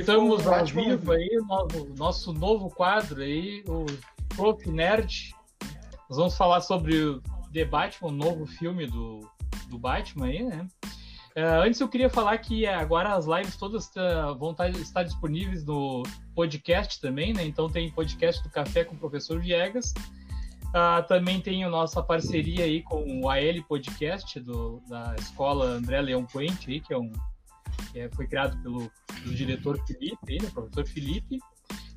Estamos ao vivo aí, no, nosso novo quadro aí, o Prof Nerd. Nós vamos falar sobre o The Batman, o novo filme do, do Batman aí, né? Uh, antes eu queria falar que agora as lives todas uh, vão estar, tá, estar, disponíveis no podcast também, né? Então tem podcast do Café com o Professor Viegas. Uh, também tem a nossa parceria aí com o AL Podcast do, da escola André Leão Puente, aí, que é um que é, foi criado pelo, pelo diretor Felipe, né, professor Felipe.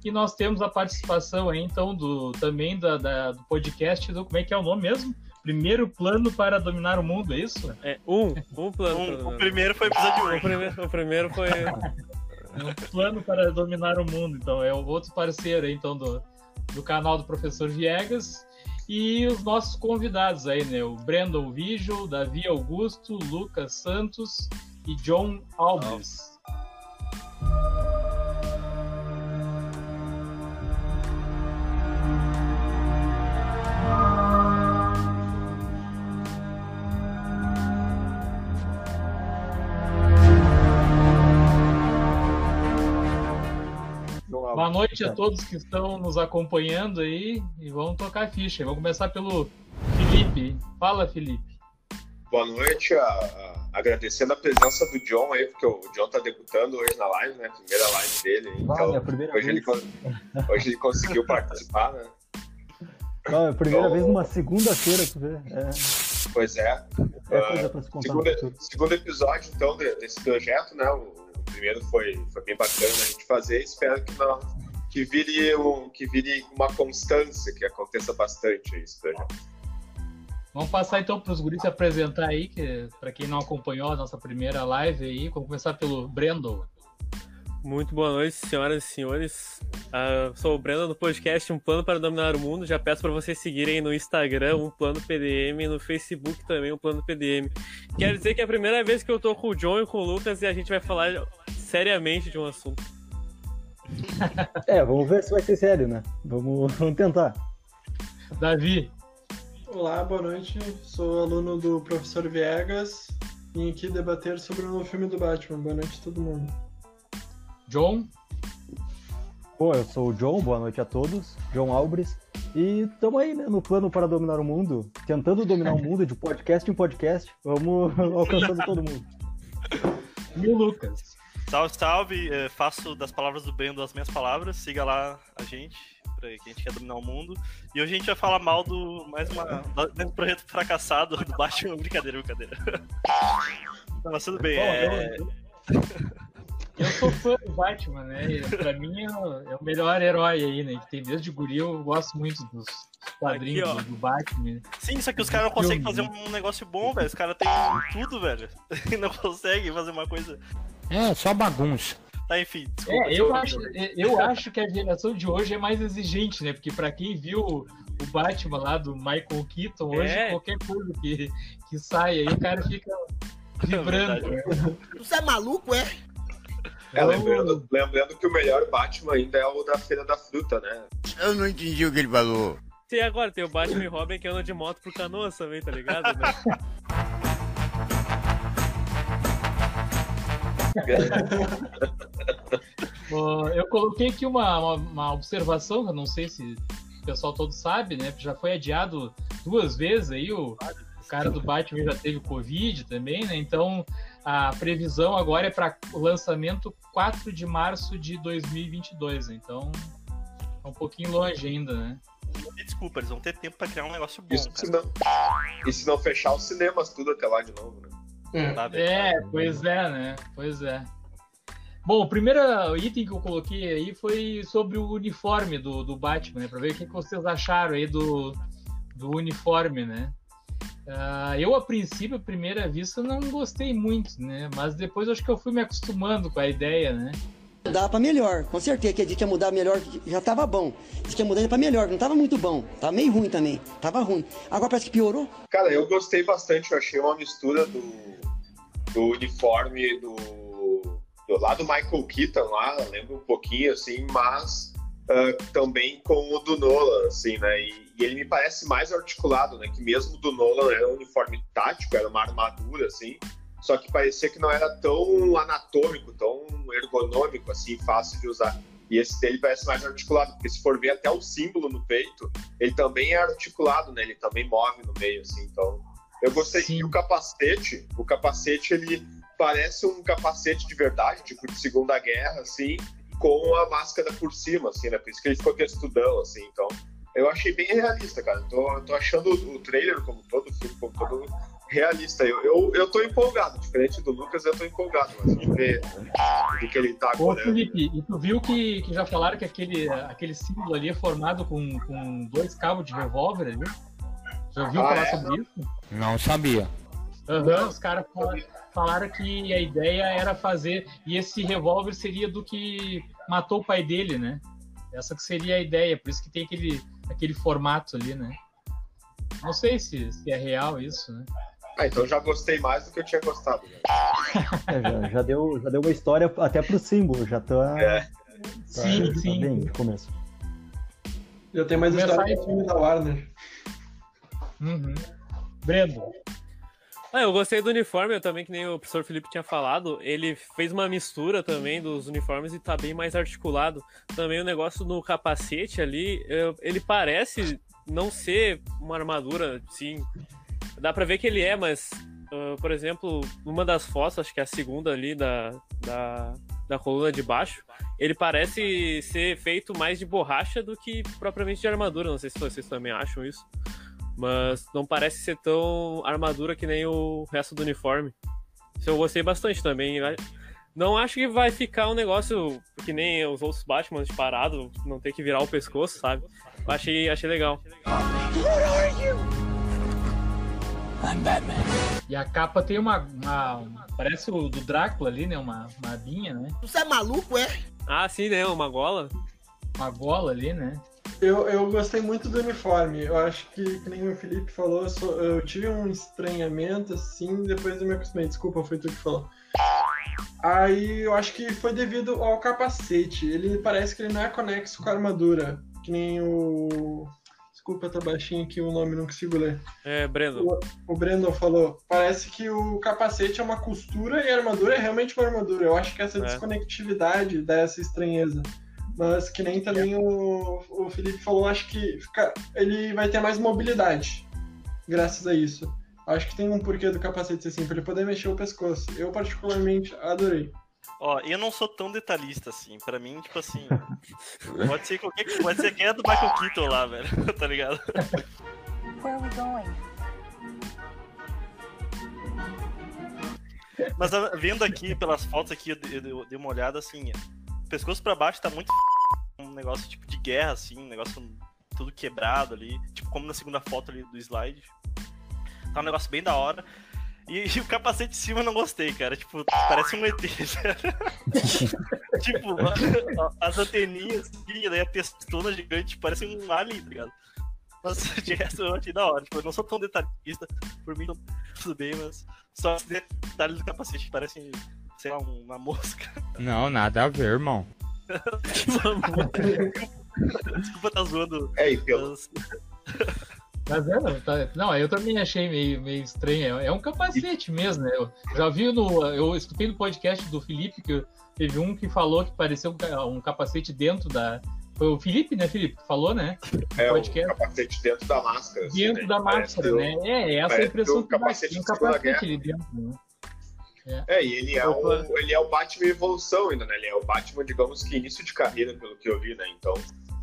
E nós temos a participação aí, então, do, também da, da, do podcast do. Como é que é o nome mesmo? Primeiro plano para dominar o mundo, é isso? É, um, um plano. Um, o primeiro foi episódio 1. Um. O, primeiro, o primeiro foi. um plano para dominar o mundo, então, é o outro parceiro aí, então, do, do canal do professor Viegas. E os nossos convidados aí, né? O Brandon Vigil, Davi Augusto, Lucas Santos e John Alves. Boa noite a todos que estão nos acompanhando aí e vamos tocar a ficha. Vamos começar pelo Felipe. Fala, Felipe. Boa noite, a, a, agradecendo a presença do John aí, porque o John tá debutando hoje na live, né? Primeira live dele. Então, ah, hoje, ele, hoje ele conseguiu participar, né? Não, é a primeira então, vez numa segunda-feira, tu vê. É. Pois é. é uh, segundo, segundo episódio, então, desse projeto, né? O, primeiro foi, foi bem bacana a gente fazer. Espero que, não, que, vire um, que vire uma constância, que aconteça bastante isso. Vamos passar então para os guris se apresentar aí, que para quem não acompanhou a nossa primeira live aí, vamos começar pelo Brendo. Muito boa noite, senhoras e senhores. Uh, sou o Brendo do podcast Um Plano para Dominar o Mundo. Já peço para vocês seguirem no Instagram Um Plano PDM, no Facebook também Um Plano PDM. Quero dizer que é a primeira vez que eu tô com o John e com o Lucas e a gente vai falar seriamente de um assunto. É, vamos ver se vai ser sério, né? Vamos, vamos tentar. Davi. Olá, boa noite. Sou aluno do professor Viegas e vim aqui debater sobre o novo filme do Batman. Boa noite a todo mundo. John? Pô, eu sou o John, boa noite a todos. John Albres. E estamos aí, né, no plano para dominar o mundo, tentando dominar o mundo de podcast em podcast. Vamos alcançando todo mundo. E o Lucas? Salve, salve. É, faço das palavras do Brendo as minhas palavras. Siga lá a gente, pra que a gente quer dominar o mundo. E hoje a gente vai falar mal do mais uma, do projeto fracassado do Batman. Brincadeira, brincadeira. Mas tudo bem. É... Eu sou fã do Batman, né? Pra mim é o, é o melhor herói aí, né? Que tem desde guri, eu gosto muito dos quadrinhos Aqui, do, Batman. Sim, só que os caras não conseguem fazer um negócio bom, velho. Os caras têm tudo, velho. E não conseguem fazer uma coisa. É, só bagunça. Tá, enfim, desculpa. É, eu, acho, eu acho que a geração de hoje é mais exigente, né? Porque pra quem viu o Batman lá do Michael Keaton, hoje é. qualquer coisa que, que sai aí, o cara fica é vibrando. É Você é maluco, é? É, lembrando, lembrando que o melhor Batman ainda é o da Feira da Fruta, né? Eu não entendi o que ele falou. Sim, agora tem o Batman e Robin que andam de moto pro canoas também, tá ligado? Né? eu coloquei aqui uma, uma, uma, observação, que eu não sei se o pessoal todo sabe, né? Já foi adiado duas vezes aí, o, o cara do Batman já teve Covid também, né? Então a previsão agora é para o lançamento 4 de março de 2022, né? então é um pouquinho longe ainda, né? Desculpa, eles vão ter tempo para criar um negócio bom. Isso se não, e se não fechar os cinemas tudo até lá de novo, né? É, é pois é, né? Pois é. Bom, o primeiro item que eu coloquei aí foi sobre o uniforme do, do Batman, né? Para ver o que, que vocês acharam aí do, do uniforme, né? Uh, eu, a princípio, à primeira vista, não gostei muito, né? Mas depois acho que eu fui me acostumando com a ideia, né? Dá para melhor, com certeza que a gente ia mudar melhor, já tava bom. Diz que ia mudar para melhor, não tava muito bom, tava meio ruim também, tava ruim. Agora parece que piorou. Cara, eu gostei bastante, eu achei uma mistura do, do uniforme do, do lá do Michael Keaton lá, lembro um pouquinho assim, mas uh, também com o do Nolan, assim, né? E, e, ele me parece mais articulado, né? Que mesmo do Nolan era um uniforme tático, era uma armadura, assim, só que parecia que não era tão anatômico, tão ergonômico, assim, fácil de usar. E esse dele parece mais articulado, porque se for ver até o símbolo no peito, ele também é articulado, né? Ele também move no meio, assim, então. Eu gostei Sim. que o capacete, o capacete ele parece um capacete de verdade, tipo de Segunda Guerra, assim, com a máscara por cima, assim, né? Por isso que ele ficou textudão, assim, então. Eu achei bem realista, cara. Tô, tô achando o trailer como todo, o filme como todo realista. Eu, eu, eu tô empolgado, diferente do Lucas, eu tô empolgado, mas vamos ver do que ele tá Ô, agora. Felipe, e tu viu que, que já falaram que aquele, aquele símbolo ali é formado com, com dois cabos de revólver ali? Já ouviu Ah, falar é? sobre isso? Não sabia. Aham, os caras fala- falaram que a ideia era fazer. E esse revólver seria do que matou o pai dele, né? Essa que seria a ideia, por isso que tem aquele, aquele formato ali, né? Não sei se, se é real isso, né? Ah, então já gostei mais do que eu tinha gostado. né? É, já, já deu, já deu uma história até pro símbolo, já tá. É. tá- Sim, tá sim. bem de começo. Já tem mais história que o filme da Warner. Uhum. Brendo, Ah, eu gostei do uniforme também, que nem o professor Felipe tinha falado. Ele fez uma mistura também dos uniformes e tá bem mais articulado. Também o negócio no capacete ali, eu- ele parece não ser uma armadura, sim. Dá pra ver que ele é, mas, ah, por exemplo, uma das fotos, acho que é a segunda ali da, da, da coluna de baixo, ele parece ser feito mais de borracha do que propriamente de armadura. Não sei se vocês também acham isso. Mas não parece ser tão armadura que nem o resto do uniforme. Isso eu gostei bastante também. Não acho que vai ficar um negócio que nem os outros Batman parado, não ter que virar o pescoço, sabe? Eu achei, achei legal. e a capa tem uma, uma- uma- Parece o do Drácula ali, né? Uma, uma abinha, né? Você é maluco, é? Ah, sim, né? Uma gola. Uma gola ali, né? Eu, eu gostei muito do uniforme. Eu acho que, que nem o Felipe falou, eu, eu tive um estranhamento assim depois eu me acostumei. Desculpa, foi tu que falou. Aí eu acho que foi devido ao capacete. Ele parece que ele não é conexo com a armadura. Que nem o. Desculpa, tá baixinho aqui o nome, não consigo ler. É, Breno. O Brandon falou. Parece que o capacete é uma costura e a armadura é realmente uma armadura. Eu acho que essa É. desconectividade dá essa estranheza. Mas que nem também o, o Felipe falou, acho que fica- ele vai ter mais mobilidade graças a isso. Acho que tem um porquê do capacete ser assim, pra ele poder mexer o pescoço. Eu particularmente adorei. Ó, eu não sou tão detalhista assim. Pra mim, tipo assim. pode ser qualquer coisa. Pode ser quem é do Michael Keaton lá, velho. tá ligado? Where are we going? Mas ah, vendo aqui pelas fotos aqui, eu eu dei uma olhada assim. Pescoço pra baixo tá muito um negócio tipo de guerra, assim, um negócio tudo quebrado ali. Tipo, como na segunda foto ali do slide. Tá um negócio bem da hora. E, e o capacete de cima eu não gostei, cara. Tipo, parece um ET, tipo, as anteninhas, assim, daí a testona gigante, parece um alien, tá ligado? Mas de resto eu achei da hora. Tipo, eu não sou tão detalhista, por mim tudo bem, mas só esse detalhe do capacete que parece, sei lá, uma mosca. Não, nada a ver, irmão. Desculpa tá zoando. É, Mas é, não, tá- não, eu também achei meio, meio estranho. É, é um capacete mesmo, né? Eu já vi no. Eu escutei no podcast do Felipe que teve um que falou que parecia um, ca- capacete dentro da. Foi o Felipe, né, Felipe? que Falou, né? é pode o que é. capacete dentro da máscara. assim, Dentro né? da máscara, né? É, é essa a parece impressão que dá. capacete Tem um capacete ali dentro, né? É, e ele é, o, ele é o Batman evolução ainda, né? Ele é o Batman, digamos que início de carreira, pelo que eu vi, né? Então,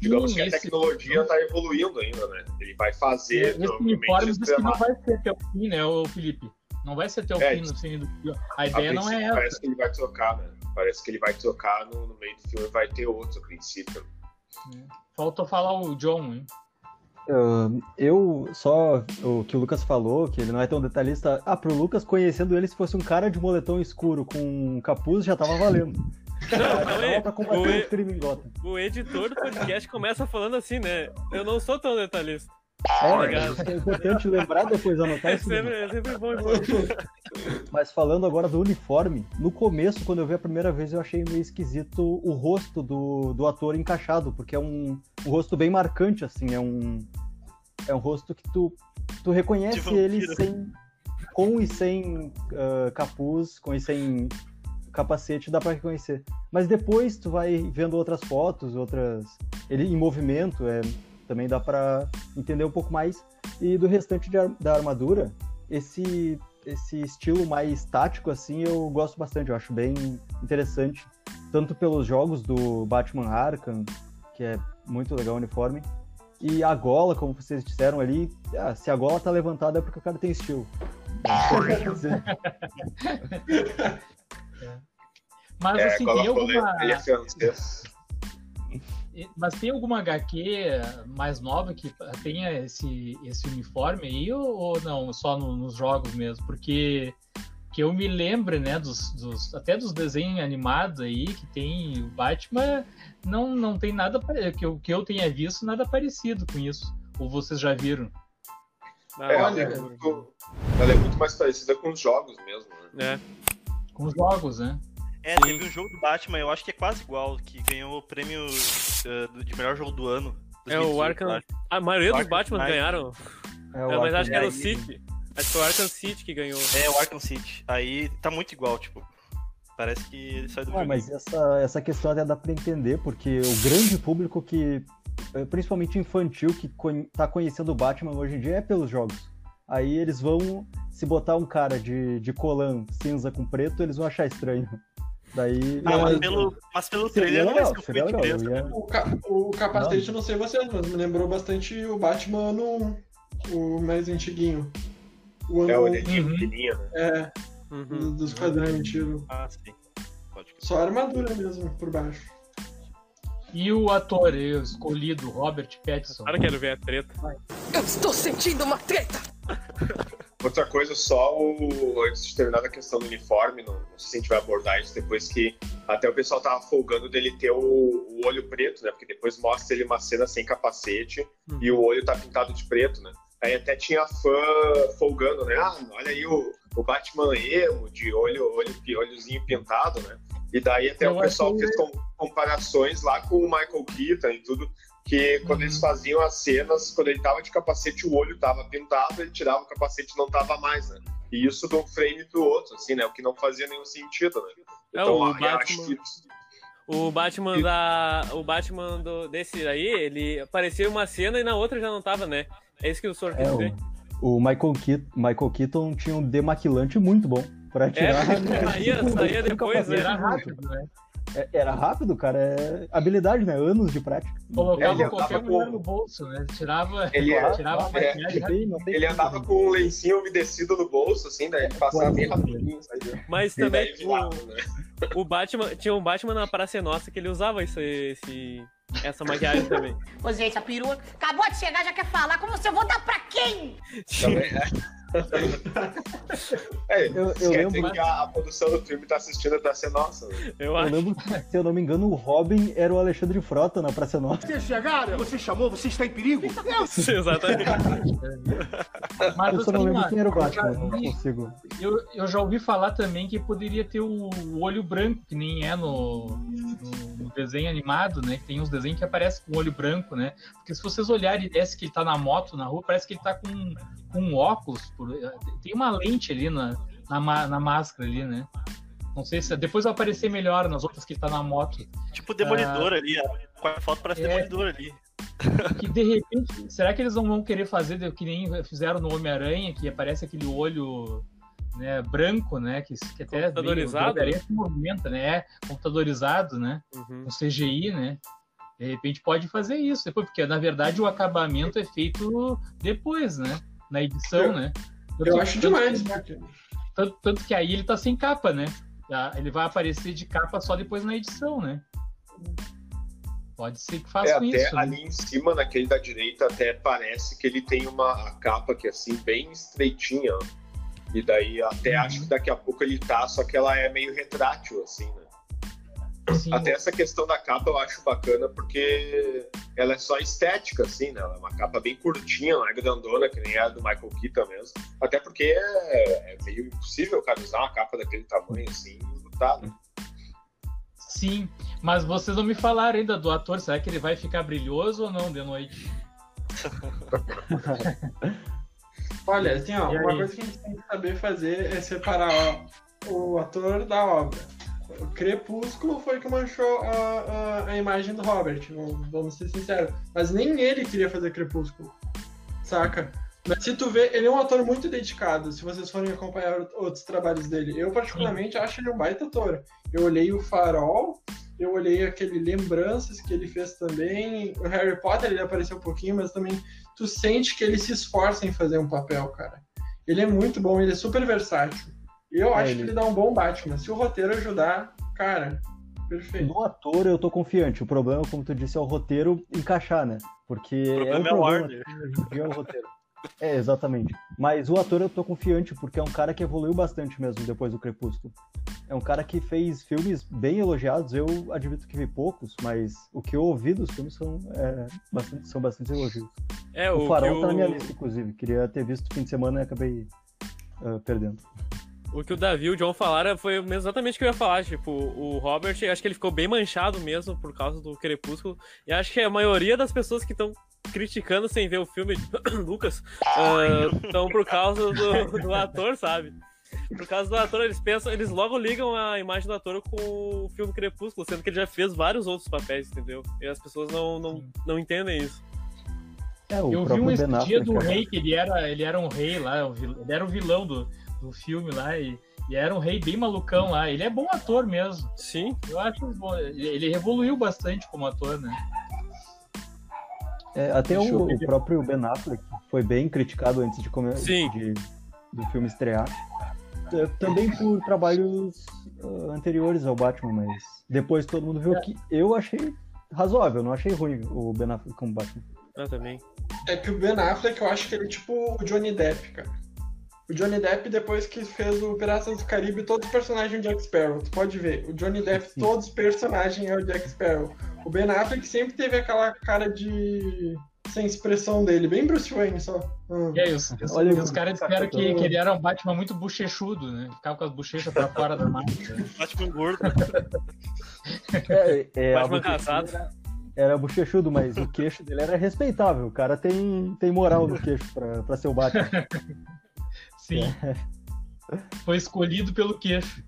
digamos Sim, que a esse- tecnologia tá evoluindo ainda, né? Ele vai fazer, Esse uniforme diz que não vai ser até o fim, né, ô Felipe? Não vai ser até o É, fim no fim do filme. A A ideia não é essa. Parece que ele vai trocar, né? Parece que ele vai trocar no, no meio do filme, vai ter outro a princípio. Falta falar o John, hein? Eu só o que o Lucas falou, que ele não é tão detalhista. Ah, pro Lucas, conhecendo ele, se fosse um cara de moletom escuro com um capuz, já tava valendo. Combater o, o o editor do podcast começa falando assim, né? Eu não sou tão detalhista. É, é importante lembrar depois anotar É isso. mesmo. sempre, é sempre bom. Mas falando agora do uniforme, no começo, quando eu vi a primeira vez, eu achei meio esquisito o rosto do, do ator encaixado, porque é um, um rosto bem marcante, assim, é um, é um rosto que tu, tu reconhece ele sem, com e sem ah, capuz, com e sem capacete dá pra reconhecer. Mas depois tu vai vendo outras fotos, outras. Ele em movimento, é, também dá pra entender um pouco mais. E do restante de da armadura, esse, esse estilo mais tático, assim, eu gosto bastante, eu acho bem interessante. Tanto pelos jogos do Batman Arkham, que é muito legal o uniforme. E a gola, como vocês disseram ali, ah, se a gola tá levantada é porque o cara tem estilo. Mas É, assim, tem alguma. Mas tem alguma HQ mais nova que tenha esse, esse uniforme aí ou, ou não, só no- nos jogos mesmo? Porque que eu me lembro, né, dos, dos- até dos desenhos animados aí que tem o Batman, não, não tem nada que eu, que eu tenha visto nada parecido com isso. Ou vocês já viram? Ah, É, ela, olha, é muito, ela é muito mais parecida com os jogos mesmo, né? É. Com os jogos, né? É, teve um jogo do Batman, eu acho que é quase igual, que ganhou o prêmio do- de melhor jogo do ano. É o 2018, Arkham. A maioria dos Batman Knight. ganharam. É, É, mas Arkham acho que era o. City. Acho que foi o Arkham City que ganhou. É, o Arkham City. Aí tá muito igual, tipo. Parece que ele sai do Ah, jogo. mas essa, essa questão até dá pra entender, porque o grande público que, eh, principalmente infantil, que con tá conhecendo o Batman hoje em dia é pelos jogos. Aí eles vão, se botar um cara de, de colã cinza com preto, eles vão achar estranho. Daí. Ah, mas mas- pelo, mas pelo trailer não legal, vai um de legal, eu né? ia- O, ca- o capacete, eu não sei vocês, mas me lembrou bastante o Batman no o mais antiguinho. O É ano orelhinha Uhum. pequenininha, né? é, Uhum. dos quadrinhos tiro. Ah, sim. Pode crer. Só a armadura mesmo, por baixo. E o ator eu, escolhido, Robert Pattinson. Claro que quero ver a treta. Eu estou sentindo uma treta! Outra coisa, só o, antes de terminar a questão do uniforme, não, não sei se a gente vai abordar isso depois que até o pessoal tava folgando dele ter o, o olho preto, né? Porque depois mostra ele uma cena sem capacete e o olho tá pintado de preto, né? Aí até tinha fã folgando, né? Ah, olha aí o, o Batman emo, de olho, olho, olhozinho pintado, né? E daí até Eu o pessoal achei- fez com- comparações lá com o Michael Keaton e tudo, que quando Uhum. eles faziam as cenas, quando ele tava de capacete, o olho tava pintado, ele tirava o capacete e não tava mais, né? E isso de um frame pro outro, assim, né? O que não fazia nenhum sentido, né? É, o eu acho Batman- que O Batman E- da. O Batman do, desse aí, ele aparecia uma cena e na outra já não tava, né? É isso que o senhor É, dizer. o, o Michael, Keaton, Michael Keaton tinha um demaquilante muito bom pra tirar. saía- saía com depois, capacete. Era rápido, né? É- Era rápido, cara. É habilidade, né? Anos de prática. Colocava qualquer mulher com- no bolso, né? Tirava, Ele é- tirava a é, maquiagem ele andava né? com um lencinho umedecido no bolso, assim, daí ele passava bem rapidinho? Mas também virava, o, né? o Batman. Tinha um Batman na Praça Nossa que ele usava esse, esse- essa maquiagem também. Ô, gente, a perua acabou de chegar, já quer falar. Como você vou dar pra quem? Também é. É, Eu- eu lembro- que a, a produção do filme tá assistindo pra ser nossa. Eu Eu lembro que, se eu não me engano, o Robin era o Alexandre Frota na Praça Nossa. Vocês chegaram? Você chamou? Você está em perigo? Exatamente. Mas Eu só não lembro quem era o Batman, não consigo. eu, eu já ouvi falar também que poderia ter o, o olho branco, que nem é no, no- no desenho animado, né? Que tem uns desenhos que aparecem com o olho branco, né? Porque se vocês olharem, parece que ele tá na moto, na rua, parece que ele tá com, com um óculos. por- tem uma lente ali na, na, na máscara ali, né? Não sei se depois vai aparecer melhor nas outras que ele tá na moto. Tipo Demolidor ali, a quarta foto parece É. Demolidor ali. Que de repente, será que eles não vão querer fazer que nem fizeram no Homem-Aranha, que aparece aquele olho né, branco, né? Que, que até Computadorizado? se movimenta, né? É computadorizado, né? Uhum. No CGI, né? De repente pode fazer isso depois, porque na verdade o acabamento é feito depois, né? Na edição, Eu- né? Eu Tanto- acho tanto demais, que- né? Tanto, tanto que aí ele tá sem capa, né? Ah, Ele vai aparecer de capa só depois na edição, né? Pode ser que É, façam até isso. né? ali em cima, naquele da direita, até parece que ele tem uma capa que é assim, bem estreitinha. E daí até Uhum. acho que daqui a pouco ele tá, só que ela é meio retrátil, assim, né? Sim. Até essa questão da capa eu acho bacana porque ela é só estética, assim, né? Ela é uma capa bem curtinha, não é grandona, que nem a do Michael Keaton mesmo. Até porque é, é meio impossível, cara, usar uma capa daquele tamanho, assim, e lutar, né? Sim, mas vocês não me falaram ainda do ator. Será que ele vai ficar brilhoso ou não de noite? Olha, assim, ó, uma coisa que a gente tem que saber fazer é separar ó, o ator da obra. O Crepúsculo foi que manchou a, a, a imagem do Robert, vamos- ser sinceros. Mas nem ele queria fazer Crepúsculo, saca? Mas se tu vê, ele é um ator muito dedicado, se vocês forem acompanhar outros trabalhos dele. Eu, particularmente, acho ele um baita ator. Eu olhei o Farol, eu olhei aquele Lembranças que ele fez também. O Harry Potter, ele apareceu um pouquinho, mas também tu sente que ele se esforça em fazer um papel, cara. Ele é muito bom, ele é super versátil. Eu É, acho ele- que ele dá um bom Batman. Se o roteiro ajudar, cara, perfeito. No ator eu tô confiante. O problema, como tu disse, é o roteiro encaixar, né? Porque O é problema é o problema em dia é o roteiro. É, exatamente. Mas o ator eu tô confiante, porque é um cara que evoluiu bastante mesmo depois do Crepúsculo. É um cara que fez filmes bem elogiados. Eu admito que vi poucos, mas o que eu ouvi dos filmes são, é, bastante, são bastante elogios. É, o o, Farol que tá na minha o, lista, inclusive. Queria ter visto no fim de semana e acabei ah, perdendo. O que o Davi e o John falaram foi exatamente o que eu ia falar. Tipo, o Robert, acho que ele ficou bem manchado mesmo por causa do Crepúsculo. E acho que a maioria das pessoas que estão criticando sem ver o filme, Lucas, estão por causa do, do ator, sabe? Por causa do ator, eles pensam, eles logo ligam a imagem do ator com o filme Crepúsculo, sendo que ele já fez vários outros papéis, entendeu? E as pessoas não, não, não entendem isso. É, o Eu vi um esse dia do rei, que ele era, ele era um rei lá, ele era o vilão do, do filme lá, e, e era um rei bem malucão lá. Ele é bom ator mesmo. Sim. Eu acho bom. Ele evoluiu bastante como ator, né? É, até o, o próprio Ben Affleck foi bem criticado antes de, come... Sim. de- do filme estrear. Também por trabalhos ah, anteriores ao Batman, mas depois todo mundo viu que eu achei razoável, não achei ruim o Ben Affleck como Batman. Eu também. É que o Ben Affleck, eu acho que ele é tipo o Johnny Depp, cara. O Johnny Depp, depois que fez o Piratas do Caribe, todos os personagens do Jack Sparrow. Tu pode ver. O Johnny Depp, todos os personagens é o Jack Sparrow. O Ben Affleck sempre teve aquela cara de. sem expressão dele, bem Bruce Wayne só. Hum. E aí, os, os, Olha, os caras disseram que, que ele era um Batman muito bochechudo, né? Ficava com as bochechas pra fora da máscara. Batman gordo. É, é, a Batman casado. Era, era bochechudo, mas o queixo dele era respeitável. O cara tem, tem moral no queixo pra, pra ser o Batman. Sim. Foi escolhido pelo queixo.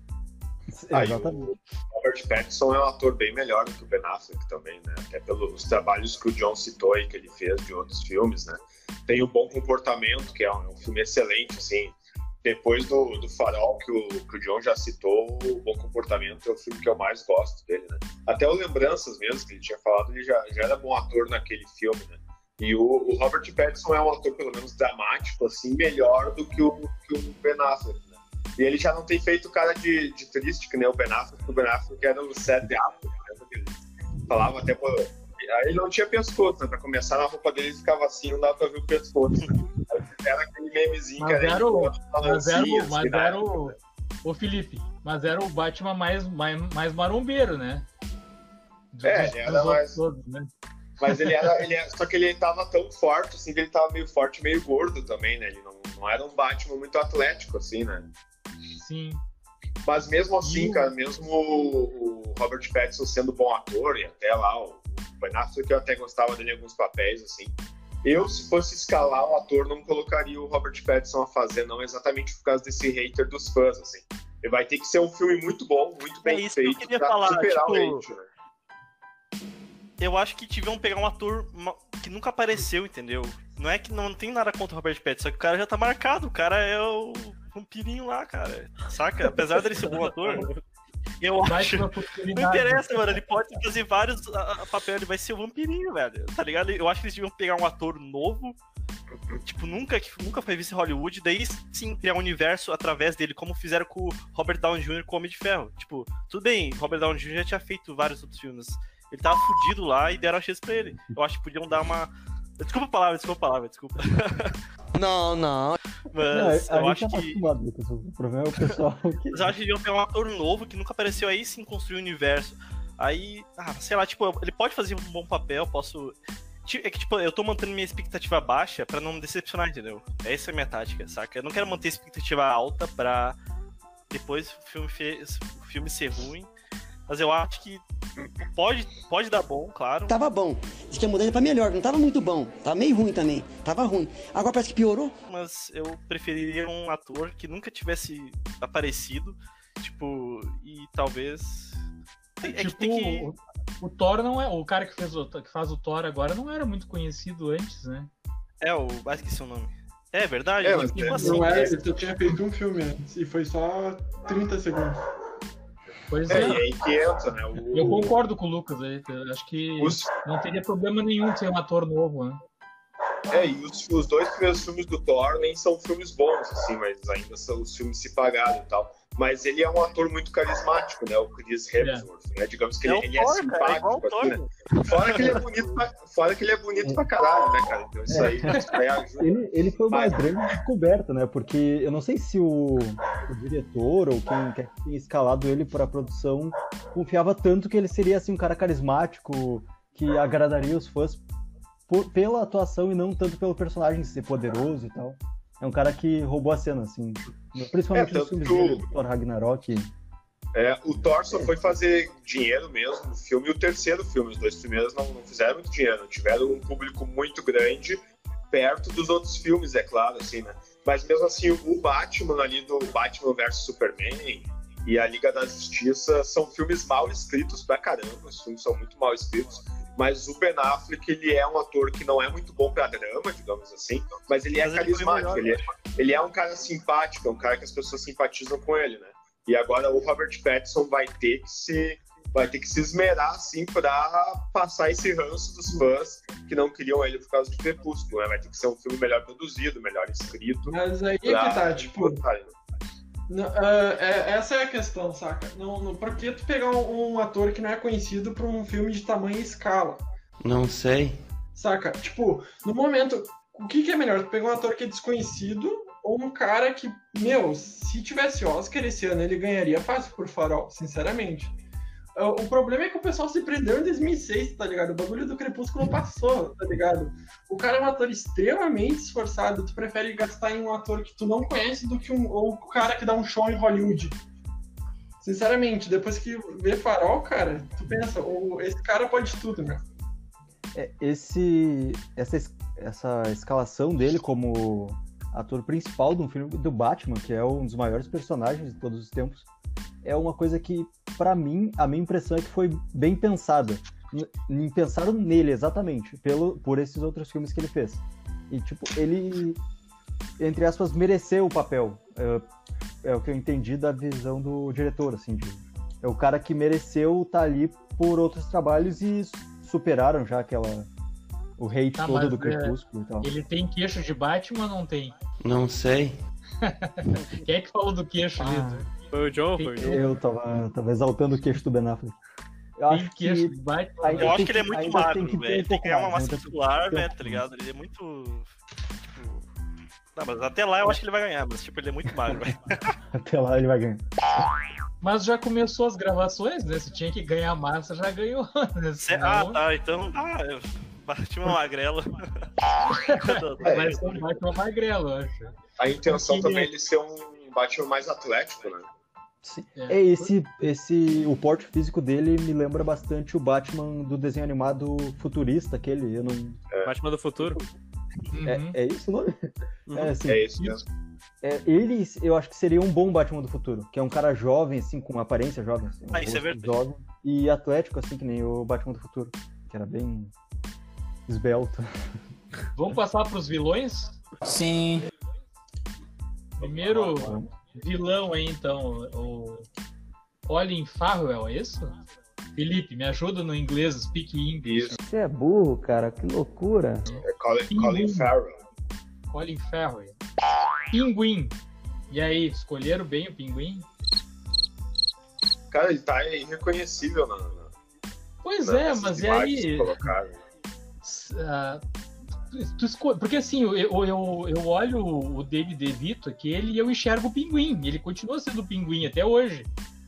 Aí, Exatamente. o Robert Pattinson é um ator bem melhor do que o Ben Affleck também, né? Até pelos trabalhos que o John citou aí, que ele fez de outros filmes, né? Tem o Bom Comportamento, que é um, é um filme excelente, assim. Depois do, do Farol, que o, que o John já citou, o Bom Comportamento é o filme que eu mais gosto dele, né? Até o Lembranças mesmo, que ele tinha falado, ele já, já era bom ator naquele filme, né? E o, o Robert Pattinson é um ator, pelo menos, dramático, assim, melhor do que o, que o Ben Affleck, né? E ele já não tem feito cara de, de triste, que nem o Ben Affleck, porque o Ben Affleck era o Seth Apple, né? Ele falava até, pô, ele não tinha pescoço, né? Pra começar, na roupa dele ele ficava assim, não dava pra ver o pescoço. Era aquele memezinho Mas que era era o- Mas era, balancinhas, o, mas que na era o, né? o Felipe, mas era o Batman mais, mais, mais marombeiro, né? Dos- É, dos era mais- todos, né? Mas ele era, ele era- só que ele tava tão forte, assim, que ele tava meio forte, meio gordo também, né? Ele não, não era um Batman muito atlético, assim, né? Sim. Mas mesmo assim, E o- cara, mesmo o, o Robert Pattinson sendo bom ator, e até lá o, o Ben Affleck, eu até gostava dele em alguns papéis, assim. Eu, se fosse escalar o ator, não colocaria o Robert Pattinson a fazer, não exatamente por causa desse hater dos fãs, assim. Ele vai ter que ser um filme muito bom, muito bem É isso que eu feito queria pra falar, superar o tipo, hate, né? Eu acho que tiveram pegar um ator que nunca apareceu, entendeu? Não é que não tem nada contra o Robert Pattinson, só que o cara já tá marcado. O cara é o vampirinho lá, cara. Saca? Apesar dele ser um bom ator, eu acho. Batman por Não interessa, mano. Ele pode fazer vários a, a papel, ele vai ser o vampirinho, velho. Tá ligado? Eu acho que eles deviam pegar um ator novo, tipo, nunca, que nunca foi visto em Hollywood, daí sim criar um universo através dele, como fizeram com o Robert Downey Jr. com o Homem de Ferro. Tipo, tudo bem, Robert Downey Jr. já tinha feito vários outros filmes. Ele tava fudido lá e deram a chance pra ele. Eu acho que podiam dar uma. Desculpa a palavra, desculpa a palavra, desculpa. Não, não. Não, a Mas a eu gente acho tá que. O problema é o pessoal que. Mas eu acho que deviam pegar um ator novo que nunca apareceu aí sim construir o universo. Aí, ah, sei lá, tipo, ele pode fazer um bom papel, posso. É que, tipo, eu tô mantendo minha expectativa baixa pra não me decepcionar, entendeu? Essa é a minha tática, saca? Eu não quero manter a expectativa alta pra depois o filme, fe... o filme ser ruim. Mas eu acho que pode, pode dar bom, claro. Tava bom. Diz que ia mudar ele pra melhor, não tava muito bom. Tava meio ruim também. Tava ruim. Agora parece que piorou. mas eu preferiria um ator que nunca tivesse aparecido Tipo, e talvez. É, que tipo, tem que. o, o Thor não é. O cara que, fez o, que faz o Thor agora não era muito conhecido antes, né? É, o. Ah, esqueci o nome. É verdade? É, mas tipo é- assim. Não é, ele tinha feito um filme antes, e foi só 30 segundos. Pois É, é. e aí que entra, né? O, Eu concordo com o Lucas aí. Acho que os, não teria problema nenhum ser um ator novo, né? é, e os, os dois primeiros filmes do Thor nem são filmes bons, assim, mas ainda são os filmes se pagaram e tal. Mas ele é um ator muito carismático, né? O Chris Hemsworth, né? Digamos que É ele, ele é Thor, cara, é igual simpático, o assim, né? Fora que ele é bonito pra, fora que ele é bonito pra caralho, né, cara? Então isso aí, isso aí ajuda. Ele, ele foi uma Mas- grande descoberta, né? Porque eu não sei se o, o diretor ou quem quer que tenha escalado ele para a produção confiava tanto que ele seria assim um cara carismático que agradaria os fãs por- pela atuação e não tanto pelo personagem ser poderoso e tal. É um cara que roubou a cena, assim. Principalmente É, nos filmes o- Thor Ragnarok. É, o Thor só foi fazer dinheiro mesmo no filme e o terceiro filme. Os dois primeiros não, não fizeram muito dinheiro, tiveram um público muito grande perto dos outros filmes, é claro, assim, né? Mas mesmo assim, o Batman ali do Batman vs Superman e a Liga da Justiça são filmes mal escritos pra caramba, os filmes são muito mal escritos. Mas o Ben Affleck, ele é um ator que não é muito bom pra drama, digamos assim, mas ele é Mas ele carismático, melhor, ele é, ele é um cara simpático, é um cara que as pessoas simpatizam com ele, né? E agora o Robert Pattinson vai ter que se vai ter que se esmerar assim para passar esse ranço dos fãs que não queriam ele por causa de Crepúsculo, né? Vai ter que ser um filme melhor produzido, melhor escrito. Mas aí é que pra- tá, tipo, pra- Não, ah, é- essa é a questão, saca? Não, não, por que tu pegar um, um ator que não é conhecido pra um filme de tamanho e escala? Não sei. Saca? Tipo, no momento, o que, que é melhor? Tu pegar um ator que é desconhecido ou um cara que, meu, se tivesse Oscar esse ano, ele ganharia fácil por farol, sinceramente. Ah, O problema é que o pessoal se prendeu em 2006, tá ligado? O bagulho do Crepúsculo passou, tá ligado? O cara é um ator extremamente esforçado. Tu prefere gastar em um ator que tu não conhece do que um, ou o cara que dá um show em Hollywood. Sinceramente, depois que vê farol, cara, tu pensa, "Ô, esse cara pode tudo, meu. É, esse, essa, es- essa escalação dele como ator principal de um filme do Batman, que é um dos maiores personagens de todos os tempos, é uma coisa que, pra mim, a minha impressão é que foi bem pensada. Pensaram nele, exatamente, pelo, por esses outros filmes que ele fez. E, tipo, ele, entre aspas, mereceu o papel. É, é o que eu entendi da visão do diretor, assim, de, é o cara que mereceu estar ali por outros trabalhos e superaram já aquela o hate Tá, todo mas, do é, Crepúsculo e tal. Ele tem queixo de Batman ou não tem? Não sei. Quem é que falou do queixo, Ah. Lito? Foi o John, foi o John. Eu tava, tava exaltando o queixo do Ben Affleck. Eu Tem acho queixo que de Batman? Eu acho que ele é muito magro, que ter velho. um Ele tem que pouco ganhar uma massa que muscular, um né? Tá ligado? Ele é muito. tipo, Não, mas até lá eu acho que ele vai ganhar, mas tipo, ele é muito magro, velho. Até lá ele vai ganhar. Mas já começou as gravações, né? Se tinha que ganhar massa, já ganhou. Né? Senão, Ah, tá, então. Ah, eu bati uma magrela. É, Vai ser um Batman magrelo, eu acho. a intenção Porque- também é ele ser um Batman mais atlético, né? Sim. É. É, esse, esse, o porte físico dele me lembra bastante o Batman do desenho animado futurista, aquele, eu não... Batman do futuro. Uhum. É, é isso o nome? Uhum. É, assim, É isso mesmo. é, ele, eu acho que seria um bom Batman do futuro, que é um cara jovem, assim, com aparência jovem, assim, um Ah, isso é verdade. jovem, e atlético, assim, que nem o Batman do futuro, que era bem esbelto. Vamos passar pros vilões? Sim. Primeiro vilão aí, então, o Colin Farrell, é isso? Felipe, me ajuda no inglês, speak English. Você é burro, cara, que loucura. É Colin, Colin Farrell. Colin Farrell. Pinguim. E aí, escolheram bem o pinguim? Cara, ele tá irreconhecível na, na, Pois é, mas e aí? colocaram. Ah, Porque assim, eu, eu, eu, olho o David DeVito aqui, ele eu enxergo o pinguim. Ele continua sendo o pinguim até hoje.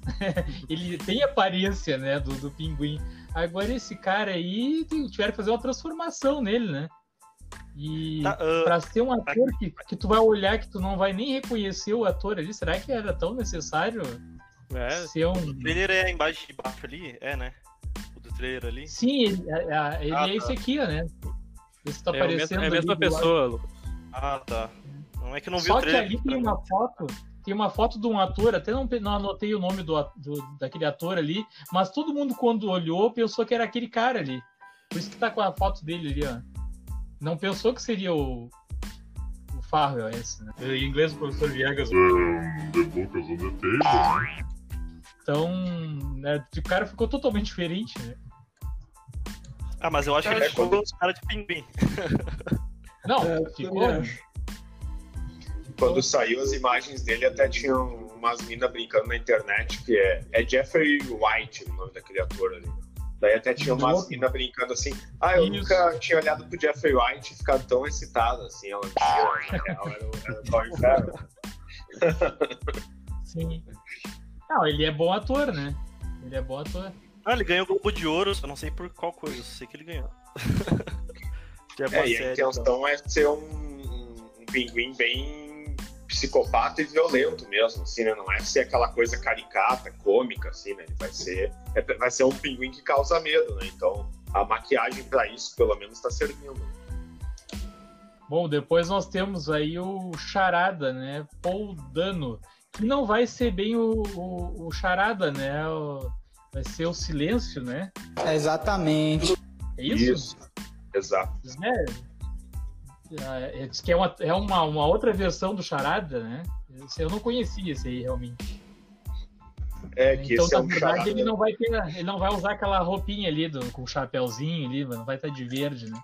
ele tem aparência, né, do, do pinguim. Agora esse cara aí tiveram que fazer uma transformação nele, né? E Tá, ah, pra ser um ator que, que tu vai olhar que tu não vai nem reconhecer o ator ali, será que era tão necessário É, ser um. o trailer é embaixo de baixo ali? É, né? Ali. Sim, ele, a- a- ele Ah, é esse tá. aqui, ó, né? Esse tá é, o mesmo- aparecendo é a mesma pessoa, Lucas. Ah, tá. Não é que eu não vi Só o que trailer. ali tem uma foto, tem uma foto de um ator, até não, não anotei o nome do, do, daquele ator ali, mas todo mundo quando olhou pensou que era aquele cara ali. Por isso que tá com a foto dele ali, ó. Não pensou que seria o, o Farrell esse, né? Em inglês o professor Viegas. The book is on the table, né? Então, né, o cara ficou totalmente diferente, né? Ah, mas eu acho que ele ficou os cara de pinguim. Não, É, ficou. Quando saiu as imagens dele, até tinham umas minas brincando na internet, que é, é Jeffrey White, o nome daquele ator ali. Daí até tinha umas minas brincando assim, ah, eu Isso. nunca tinha olhado pro Jeffrey White e ficado tão excitado assim, ela na real, era o, era o Colin Farrell. Sim. Não, ele é bom ator, né? Ele é bom ator. Ah, ele ganhou o Globo de Ouro, eu não sei por qual coisa, eu sei que ele ganhou. que é, É, e a série, então. intenção é ser um, um, pinguim bem psicopata e violento mesmo, assim, né? Não é ser aquela coisa caricata, cômica, assim, né? Ele vai ser, é- vai ser um pinguim que causa medo, né? Então, a maquiagem pra isso, pelo menos, tá servindo. Bom, depois nós temos aí o Charada, né? Paul Dano. Que não vai ser bem o, o, o Charada, né? O- vai ser o Silêncio, né? Exatamente. É isso? Isso. Exato. É, é, é, diz que é, uma, é uma, uma outra versão do Charada, né? Eu não conhecia esse aí, realmente. É que então, esse é na um verdade, charada. ele não vai ter, ele não vai usar aquela roupinha ali do, com o chapéuzinho ali, não vai estar de verde, né?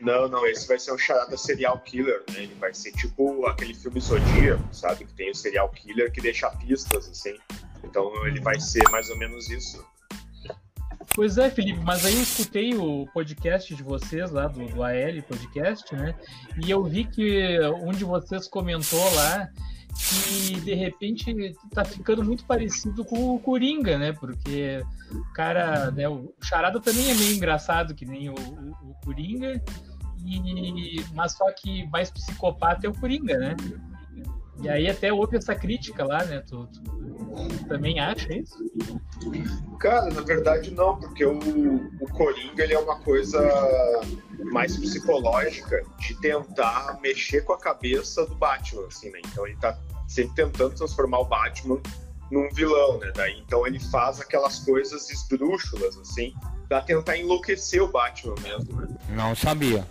Não, não, esse vai ser um charada serial killer, né? Ele vai ser tipo aquele filme Zodíaco, sabe? Que tem o serial killer que deixa pistas, assim. Então ele vai ser mais ou menos isso. Pois é, Felipe, mas aí eu escutei o podcast de vocês lá, do, do AL Podcast, né? E eu vi que um de vocês comentou lá que de repente tá ficando muito parecido com o Coringa, né? Porque o cara, né? O Charada também é meio engraçado que nem o, o, o Coringa, e, mas só que mais psicopata é o Coringa, né? E aí até houve essa crítica lá, né? Tu, tu- tu também acha isso? Cara, na verdade não, porque o, o Coringa ele é uma coisa mais psicológica de tentar mexer com a cabeça do Batman, assim, né? Então ele tá sempre tentando transformar o Batman num vilão, né? Daí então ele faz aquelas coisas esdrúxulas, assim, pra tentar enlouquecer o Batman mesmo, né? Não sabia.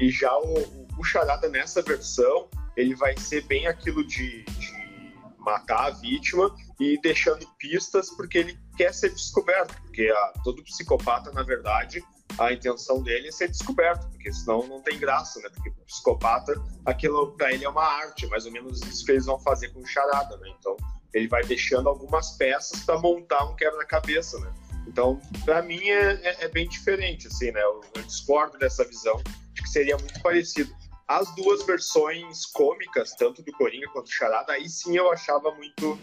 E já o, o Charada nessa versão, ele vai ser bem aquilo de, de matar a vítima e deixando pistas porque ele quer ser descoberto. Porque a- todo psicopata, na verdade, a intenção dele é ser descoberto, porque senão não tem graça, né? Porque o psicopata, aquilo pra ele é uma arte, mais ou menos isso que eles vão fazer com Charada, né? Então ele vai deixando algumas peças para montar um quebra-cabeça, né? Então, para mim é, é- é bem diferente, assim, né? Eu, eu discordo dessa visão de que seria muito parecido. As duas versões cômicas, tanto do Coringa quanto do Charada, aí sim eu achava muito,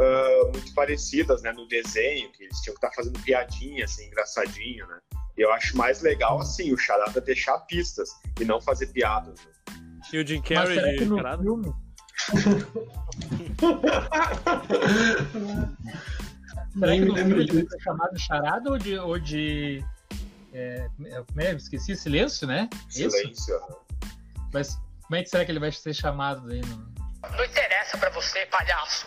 ah, muito parecidas, né? No desenho, que eles tinham que estar fazendo piadinha, assim, engraçadinho, né? E eu acho mais legal, assim, o Charada deixar pistas e não fazer piadas. Né? E o Jim Mas Carrey será que de no Charada? filme? Será que me no lembro filme ele vai ser chamado de charada ou de. Ou de é, é? Esqueci, silêncio, né? Isso? Mas como é que será que ele vai ser chamado aí? No... Não interessa pra você, palhaço.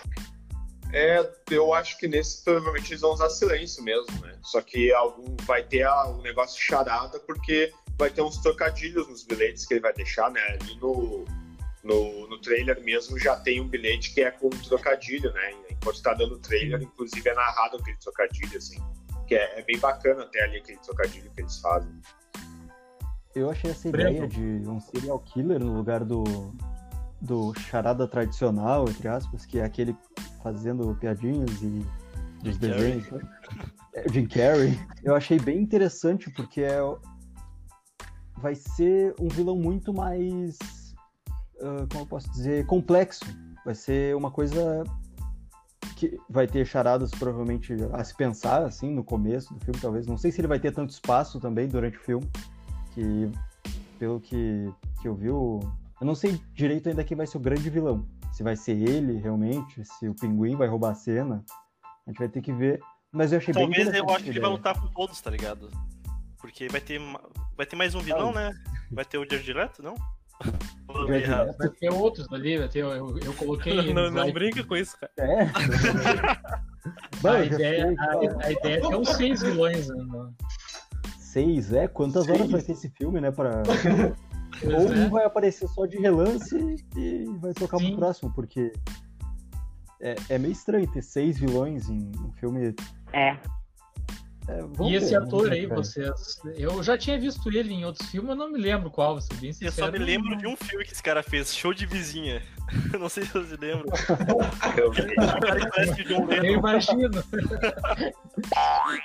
É, eu acho que nesse provavelmente eles vão usar silêncio mesmo, né? Só que algum vai ter um negócio charada porque vai ter uns trocadilhos nos bilhetes que ele vai deixar, né? Ali no, no, no trailer mesmo já tem um bilhete que é com um trocadilho, né? Enquanto tá dando o trailer, inclusive é narrado aquele trocadilho, assim. Que é, é bem bacana até ali aquele trocadilho que eles fazem. Eu achei essa Breno. ideia de um serial killer no lugar do, do charada tradicional, entre aspas, que é aquele fazendo piadinhas e dos Jim desenhos. né? É, Jim Carrey. Eu achei bem interessante porque é, vai ser um vilão muito mais, ah, como eu posso dizer, complexo. Vai ser uma coisa que vai ter charadas provavelmente a se pensar assim no começo do filme, talvez. Não sei se ele vai ter tanto espaço também durante o filme que pelo que, que eu vi, o- eu não sei direito ainda quem vai ser o grande vilão. Se vai ser ele realmente, se o pinguim vai roubar a cena. A gente vai ter que ver. Mas eu achei bem Talvez eu acho que ele vai lutar com todos, tá ligado? Porque vai ter, vai ter mais um vilão, né? Vai ter o Jared Leto, não? Vai ter outros ali, vai ter, eu, eu coloquei. Não, não e- brinca com isso, cara. É. A ideia, sei, a, a ideia é ter uns seis vilões. Né? Seis, é? Quantas Seis. horas vai ter esse filme, né? Pra... Ou é. um vai aparecer só de relance e vai tocar Sim. pro próximo, porque é, é meio estranho ter seis vilões em um filme. É. É, E esse ver, ator aí, vocês. Eu já tinha visto ele em outros filmes, eu não me lembro qual, vou ser bem Eu sincero. só me lembro de um filme que esse cara fez, Show de Vizinha. Não sei se vocês lembram. Eu vi. O cara que parece que o John Eu Lennon. imagino.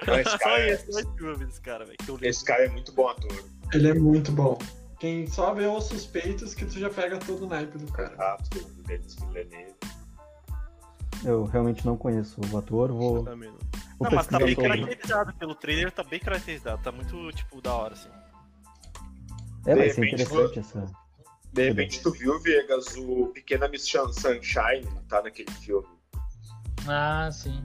Não, esse, Só cara, é- esse, cara, velho. eu esse cara é muito bom ator. Ele é muito bom. Quem só vê os suspeitos que tu já pega todo o naipe do cara. Rato, do Denis Villeneuve. Eu realmente não conheço o ator, vou. Também não. Não, mas tá bem caracterizado pelo trailer, tá bem caracterizado, tá muito, tipo, da hora, assim. É, vai ser interessante essa. De repente, tu viu, Viegas, o Pequena Miss Sun- Sunshine, tá naquele filme. Ah, sim.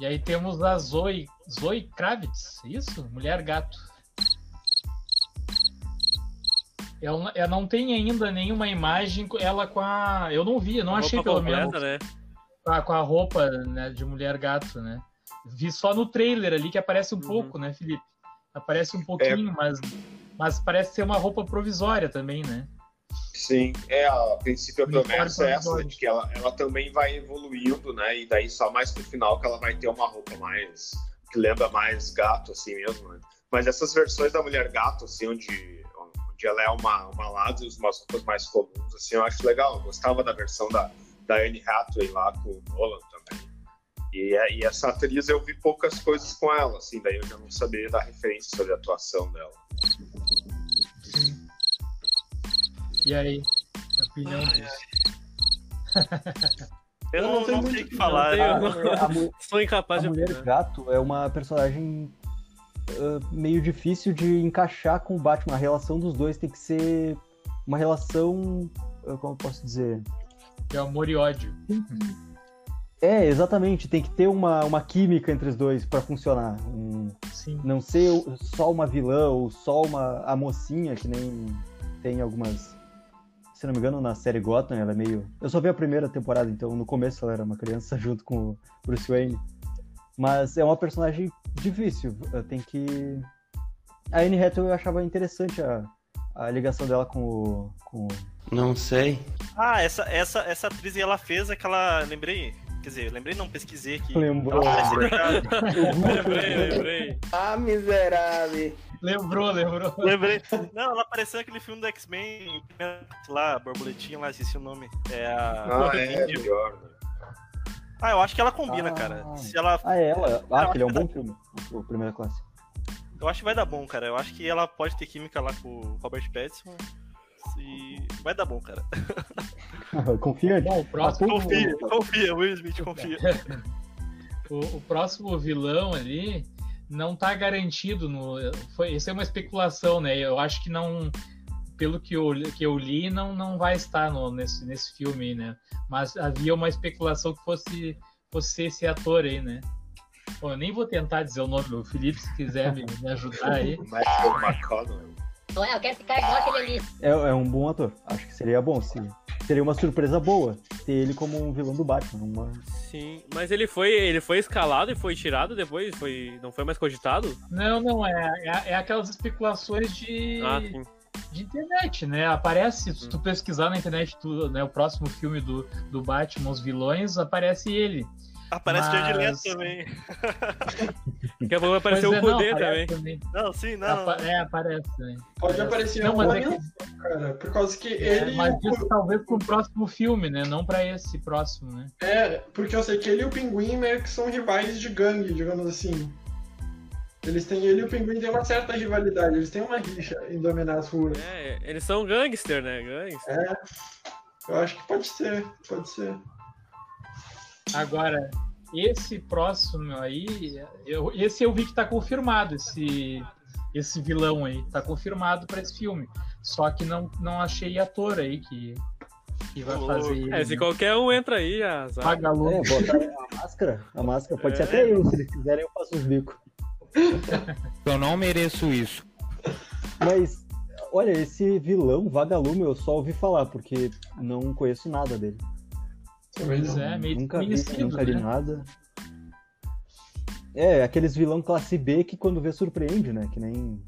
E aí temos a Zoe, Zoe Kravitz, isso? Mulher Gato. Ela, ela não tem ainda nenhuma imagem, ela com a. Eu não vi, eu não A achei roupa pelo menos. né? Com a, com a roupa né, de mulher gato, né? Vi só no trailer ali que aparece um Uhum. pouco, né, Felipe? Aparece um pouquinho, mas, mas parece ser uma roupa provisória também, né? Sim, é, a princípio a promessa é essa, de que ela, ela também vai evoluindo, né? E daí só mais pro final que ela vai ter uma roupa mais. que lembra mais gato, assim mesmo, né? Mas essas versões da mulher gato, assim, onde, onde ela é uma, uma lada e umas roupas mais comuns, assim, eu acho legal. Eu gostava da versão da, da Anne Hathaway lá com o Nolan também. E, e essa atriz eu vi poucas coisas com ela, assim, daí eu já não sabia dar referência sobre a atuação dela. Sim. E aí? A opinião Ai, disso? Eu Eu não, não tenho muito o que falar. Sou incapaz a de mulher opinar. gato é uma personagem ah, meio difícil de encaixar com o Batman. A relação dos dois tem que ser uma relação. ah, Como eu posso dizer? De amor e ódio. É, exatamente. Tem que ter uma, uma química entre os dois pra funcionar. Um- não ser só uma vilã ou só uma a mocinha, que nem tem algumas. Se não me engano, na série Gotham, ela é meio. Eu só vi a primeira temporada, então no começo ela era uma criança junto com o Bruce Wayne. Mas é uma personagem difícil. Tem que. A Anne Hathaway eu achava interessante a, a ligação dela com o. Com... Não sei. Ah, essa, essa, essa atriz ela fez aquela. Lembrei. Quer dizer, lembrei não, pesquisei aqui. Lembrou. Parece- Lembrei, lembrei. Ah, miserável. Lembrou, lembrou. Lembrei. Não, ela apareceu naquele filme do X-Men, lá, borboletinha lá, esqueci o nome. É a. Ah, é, melhor, né? Ah, eu acho que ela combina, Ah. cara. Se ela. Ah, é ela. Ah, aquele é um bom filme. O Primeira Classe. Eu acho que vai dar bom, cara. Eu acho que ela pode ter química lá com o Robert Pattinson. E vai dar bom, cara. Confia Bom, o próximo, Confia, confia, Will Smith, confia. o, o próximo vilão ali não tá garantido no. Foi, isso é uma especulação, né? Eu acho que não. Pelo que eu, que eu li, não, não vai estar no, nesse, nesse filme aí, né? Mas havia uma especulação que fosse, fosse esse ator aí, né? Bom, eu nem vou tentar dizer o nome do Felipe, se quiser me, me ajudar aí. Michael McConnell. Não é, eu quero ficar igual aquele ali. É, é um bom ator. Acho que seria bom. Se, seria uma surpresa boa ter ele como um vilão do Batman. Uma... Sim, mas ele foi, ele foi escalado e foi tirado depois? Foi, não foi mais cogitado? Não, não, é, é, é aquelas especulações de, Ah, sim. de internet, né? Aparece, se tu pesquisar na internet tu, né, o próximo filme do, do Batman, os vilões, aparece ele. Aparece o Jared Leto Mas- também. Daqui a pouco vai aparecer Pois o é, não, Kudê aparece também. Não, sim, não. Apa- é, aparece também. Pode aparecer Não, mas alguma é que- cara. Por causa que É, ele. mas e o- isso talvez pro próximo filme, né? Não pra esse próximo, né? É, porque eu sei que ele e o Pinguim meio que são rivais de gangue, digamos assim. Eles têm, ele e o Pinguim têm uma certa rivalidade, eles têm uma rixa em dominar as ruas. É, eles são gangster, né? Gangster. É, eu acho que pode ser, pode ser. Agora, esse próximo aí, eu, esse eu vi que tá confirmado, esse, esse vilão aí. Tá confirmado pra esse filme. Só que não, não achei ator aí que, que vai fazer ele. É, se né? qualquer um entra aí, azar. Vagalume. É, bota a máscara. A máscara pode ser É. até eu. Se eles quiserem, eu faço os bicos. Eu não mereço isso. Mas Olha, esse vilão, Vagalume, eu só ouvi falar, porque não conheço nada dele. Pois é, meio Nunca vi, nunca li né? nada. É, aqueles vilão classe B que quando vê surpreende, né? Que nem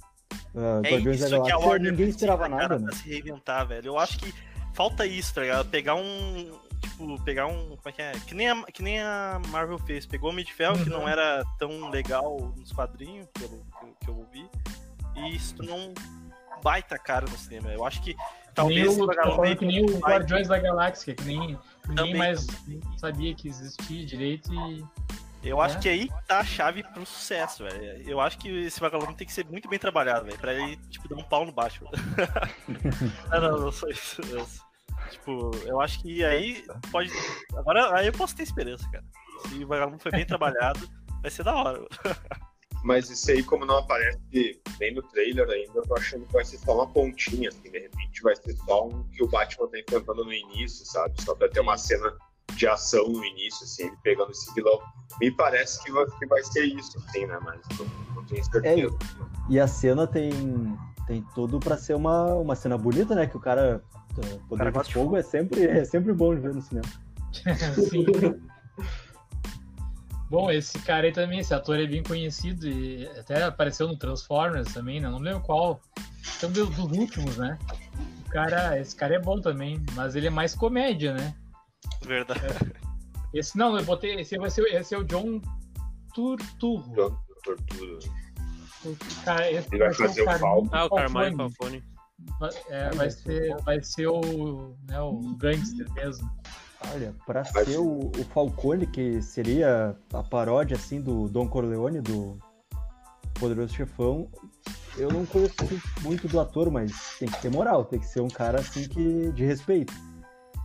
uh, É Guardiões da isso que a Warner ninguém esperava cara, nada, né? pra se reinventar, velho. Eu acho que falta isso, tá ligado? Pegar um. Tipo, pegar um. Como é que é? Que nem a, que nem a Marvel fez. Pegou o Homem de Ferro, que Uhum. não era tão legal nos quadrinhos, pelo que eu, que eu ouvi, e tornou um baita cara no cinema. Eu acho que Nem talvez o, tô vagalume falando que nem o Guardiões da Galáxia, que nem ninguém Também, mais sabia que existia direito e. Eu acho É. que aí tá a chave pro sucesso, velho. Eu acho que esse vagalume tem que ser muito bem trabalhado, velho, pra ele, tipo, dar um pau no Batman. não, não, não sou isso. eu- tipo, eu acho que aí pode. Agora aí eu posso ter esperança, cara. Se o vagalume foi bem trabalhado, vai ser da hora. Mas isso aí, como não aparece bem no trailer ainda, eu tô achando que vai ser só uma pontinha, assim, de repente vai ser só um que o Batman tá enfrentando no início, sabe? Só pra ter uma cena de ação no início, assim, ele pegando esse vilão. Me parece que vai, que vai ser isso, assim, né? Mas não, não tenho certeza. E a cena tem, tem tudo pra ser uma, uma cena bonita, né? Que o cara. uh, Poder cara de de fogo é sempre, é sempre bom de ver no cinema. Sim. Bom, esse cara aí também, esse ator é bem conhecido e até apareceu no Transformers também, né? Não lembro qual. Então, dos, dos últimos, né? O cara, esse cara é bom também, mas ele é mais comédia, né? Verdade. Esse não, eu botei. Esse vai ser, esse é o John Turturro. John Tortura. O cara, esse Ele vai ser fazer o Falcon. Ah, o Carmine Falcone. Falcone. Vai- É, vai ser, vai ser o, né, o gangster mesmo. Olha, pra Mas- ser o, o Falcone, que seria a paródia, assim, do Don Corleone, do Poderoso Chefão, eu não conheço muito do ator, mas tem que ter moral, tem que ser um cara, assim, que de respeito.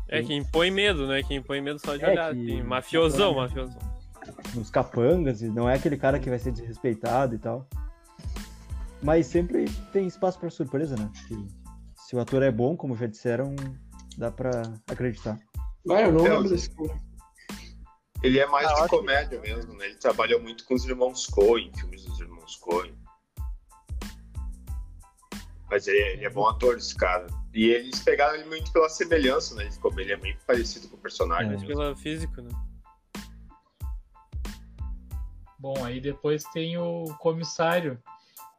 É, que impõe medo, né? Que impõe medo só de É, olhar. que- mafiosão, mafiosão. nos capangas, e não é aquele cara que vai ser desrespeitado e tal. Mas sempre tem espaço pra surpresa, né? Que se o ator é bom, como já disseram, dá pra acreditar. Ah, eu não É, lembro desse filme. Ele é mais Ah, de comédia mesmo, né? Ele trabalhou muito com os irmãos Coen, filmes dos irmãos Coen. Mas ele, é- ele é bom ator, esse cara. E eles pegaram ele muito pela semelhança, né? Ele, ficou, ele é muito parecido com o personagem. É. mesmo. Pela físico, né? Bom, aí depois tem o comissário,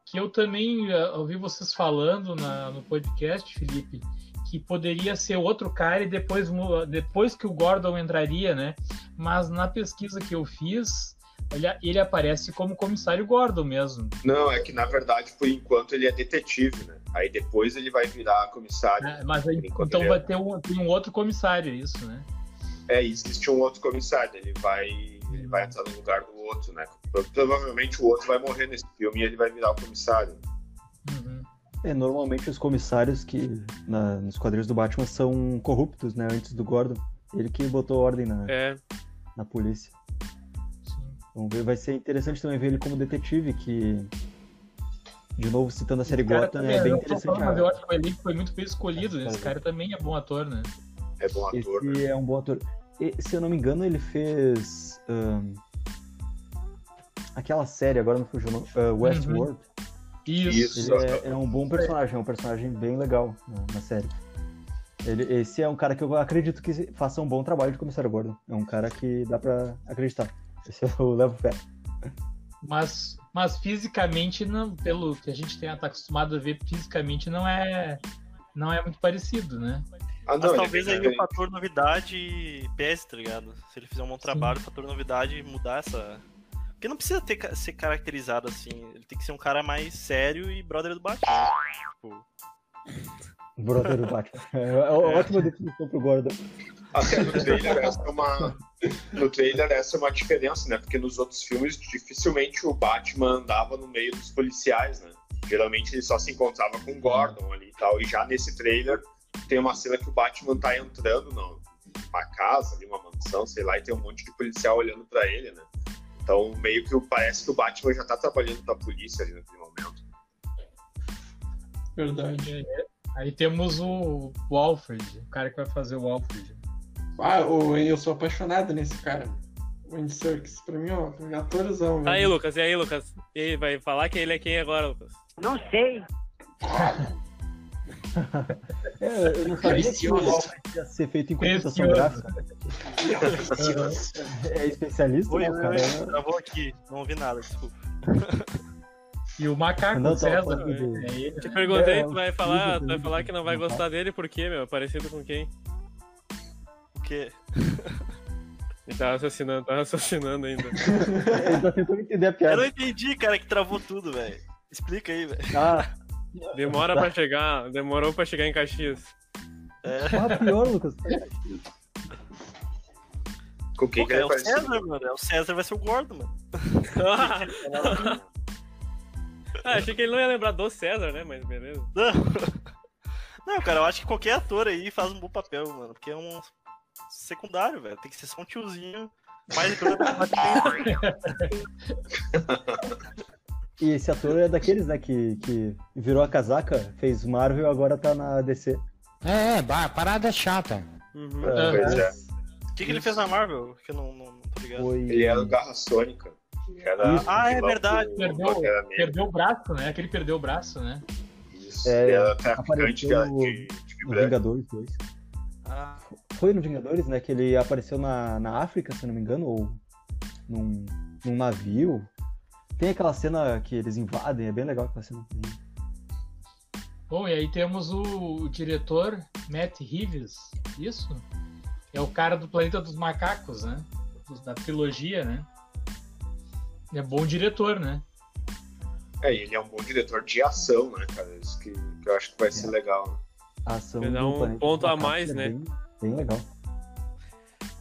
que eu também eh, ouvi vocês falando na- no podcast, Felipe, que poderia ser outro cara e depois, depois que o Gordon entraria, né? Mas na pesquisa que eu fiz, ele, ele aparece como comissário Gordon mesmo. Não, é que na verdade, por enquanto, ele é detetive, né? Aí depois ele vai virar comissário. né? Mas aí, então ele vai é- ter um, um outro comissário, isso, né? É, existe um outro comissário, ele vai, ele vai entrar no lugar do outro, né? Pro- Provavelmente o outro vai morrer nesse filme e ele vai virar o comissário. Uhum. É, normalmente os comissários que na- nos quadrinhos do Batman são corruptos, né? Antes do Gordon. Ele que botou ordem na, É. na polícia. Sim. Vamos ver, vai ser interessante também ver ele como detetive, que. De novo, citando a série Cara, Gotham, também, é bem interessante. falando, mas eu acho que o elenco foi muito bem escolhido. Esse Cara, também é bom ator, né? É bom ator, né? Esse é um bom ator. E, se eu não me engano, ele fez. ahn, aquela série, agora não fugiu o nome. ah, Westworld. Isso. Isso. Ele é, é um bom personagem, é um personagem bem legal na, na série. Ele, esse é um cara que eu acredito que faça um bom trabalho de comissário Gordon. É um cara que dá pra acreditar. Esse eu levo fé. Mas, mas fisicamente, não, pelo que a gente tem, tá acostumado a ver, fisicamente não é, não é muito parecido, né? Ah, Mas não, ele talvez é aí o fator novidade pese, tá ligado? Se ele fizer um bom trabalho, o fator novidade mudar essa. Porque não precisa ter, ser caracterizado assim. Ele tem que ser um cara mais sério e brother do Batman. Tipo, Brother do Batman. É, é ótima definição pro Gordon. Até no trailer essa é uma. No trailer essa é uma diferença, né? Porque nos outros filmes dificilmente o Batman andava no meio dos policiais, né? Geralmente ele só se encontrava com o Gordon ali e tal. E já nesse trailer tem uma cena que o Batman tá entrando numa casa, ali, uma mansão, sei lá, e tem um monte de policial olhando pra ele, né? Então meio que parece que o Batman já tá trabalhando pra polícia ali naquele momento. Verdade. Aí temos o, o Alfred, o cara que vai fazer o Alfred. Ah, o- eu sou apaixonado nesse cara. O Andy Serkis, pra mim, ó, atorzão, velho. Aí, Lucas, e aí, Lucas? E aí, vai falar que ele é quem agora, Lucas? Não sei. É, eu não sabia que Precioso. ia ser feito em computação Precioso. gráfica. É especialista, Oi, né, cara? oi, travou aqui, não ouvi nada, desculpa. E o macaco Não, tava César, né? do- É ele. Te perguntei, É, tu vai o falar, tu vai falar que não vai gostar dele, por quê, meu? Parecido com quem? O quê? Ele tá raciocinando, tá raciocinando ainda. Ele tá tentando entender a Eu não piada. entendi, cara, que travou tudo, velho. Explica aí, velho. Ah, Demora pra chegar, demorou pra chegar em Caxias. É. porra, pior, Lucas. Com quem que ele é o? César, mano. É o César vai ser o gordo, mano. ah, achei que ele não ia lembrar do César, né? Mas beleza. Não. Não, cara, eu acho que qualquer ator aí faz um bom papel, mano. Porque é um secundário, velho. Tem que ser só um tiozinho mais E esse ator é daqueles, né, que, que virou a casaca, fez Marvel e agora tá na DC. É, é, parada chata. Uhum. É, Pois é. O que, que ele fez na Marvel? Que eu não, não, não tô ligado. Foi... Ele era o Garra Sônica. Era. Ah, é verdade. do Perdeu, perdeu o braço, né? Aquele perdeu o braço, né? Isso. É, Ele era traficante de, apareceu de. Vingadores 2. Ah, Foi no Vingadores, né, que ele apareceu na, na África, se eu não me engano, ou num, num navio. Tem aquela cena que eles invadem, é bem legal aquela cena. Bom, e aí temos o, o diretor Matt Reeves, isso? É o cara do Planeta dos Macacos, né? Da trilogia, né? É bom diretor, né? É, ele é um bom diretor de ação, né, cara? Isso que, que eu acho que vai ser legal. A ação Vai dar do um ponto a mais, é né? Bem, bem legal.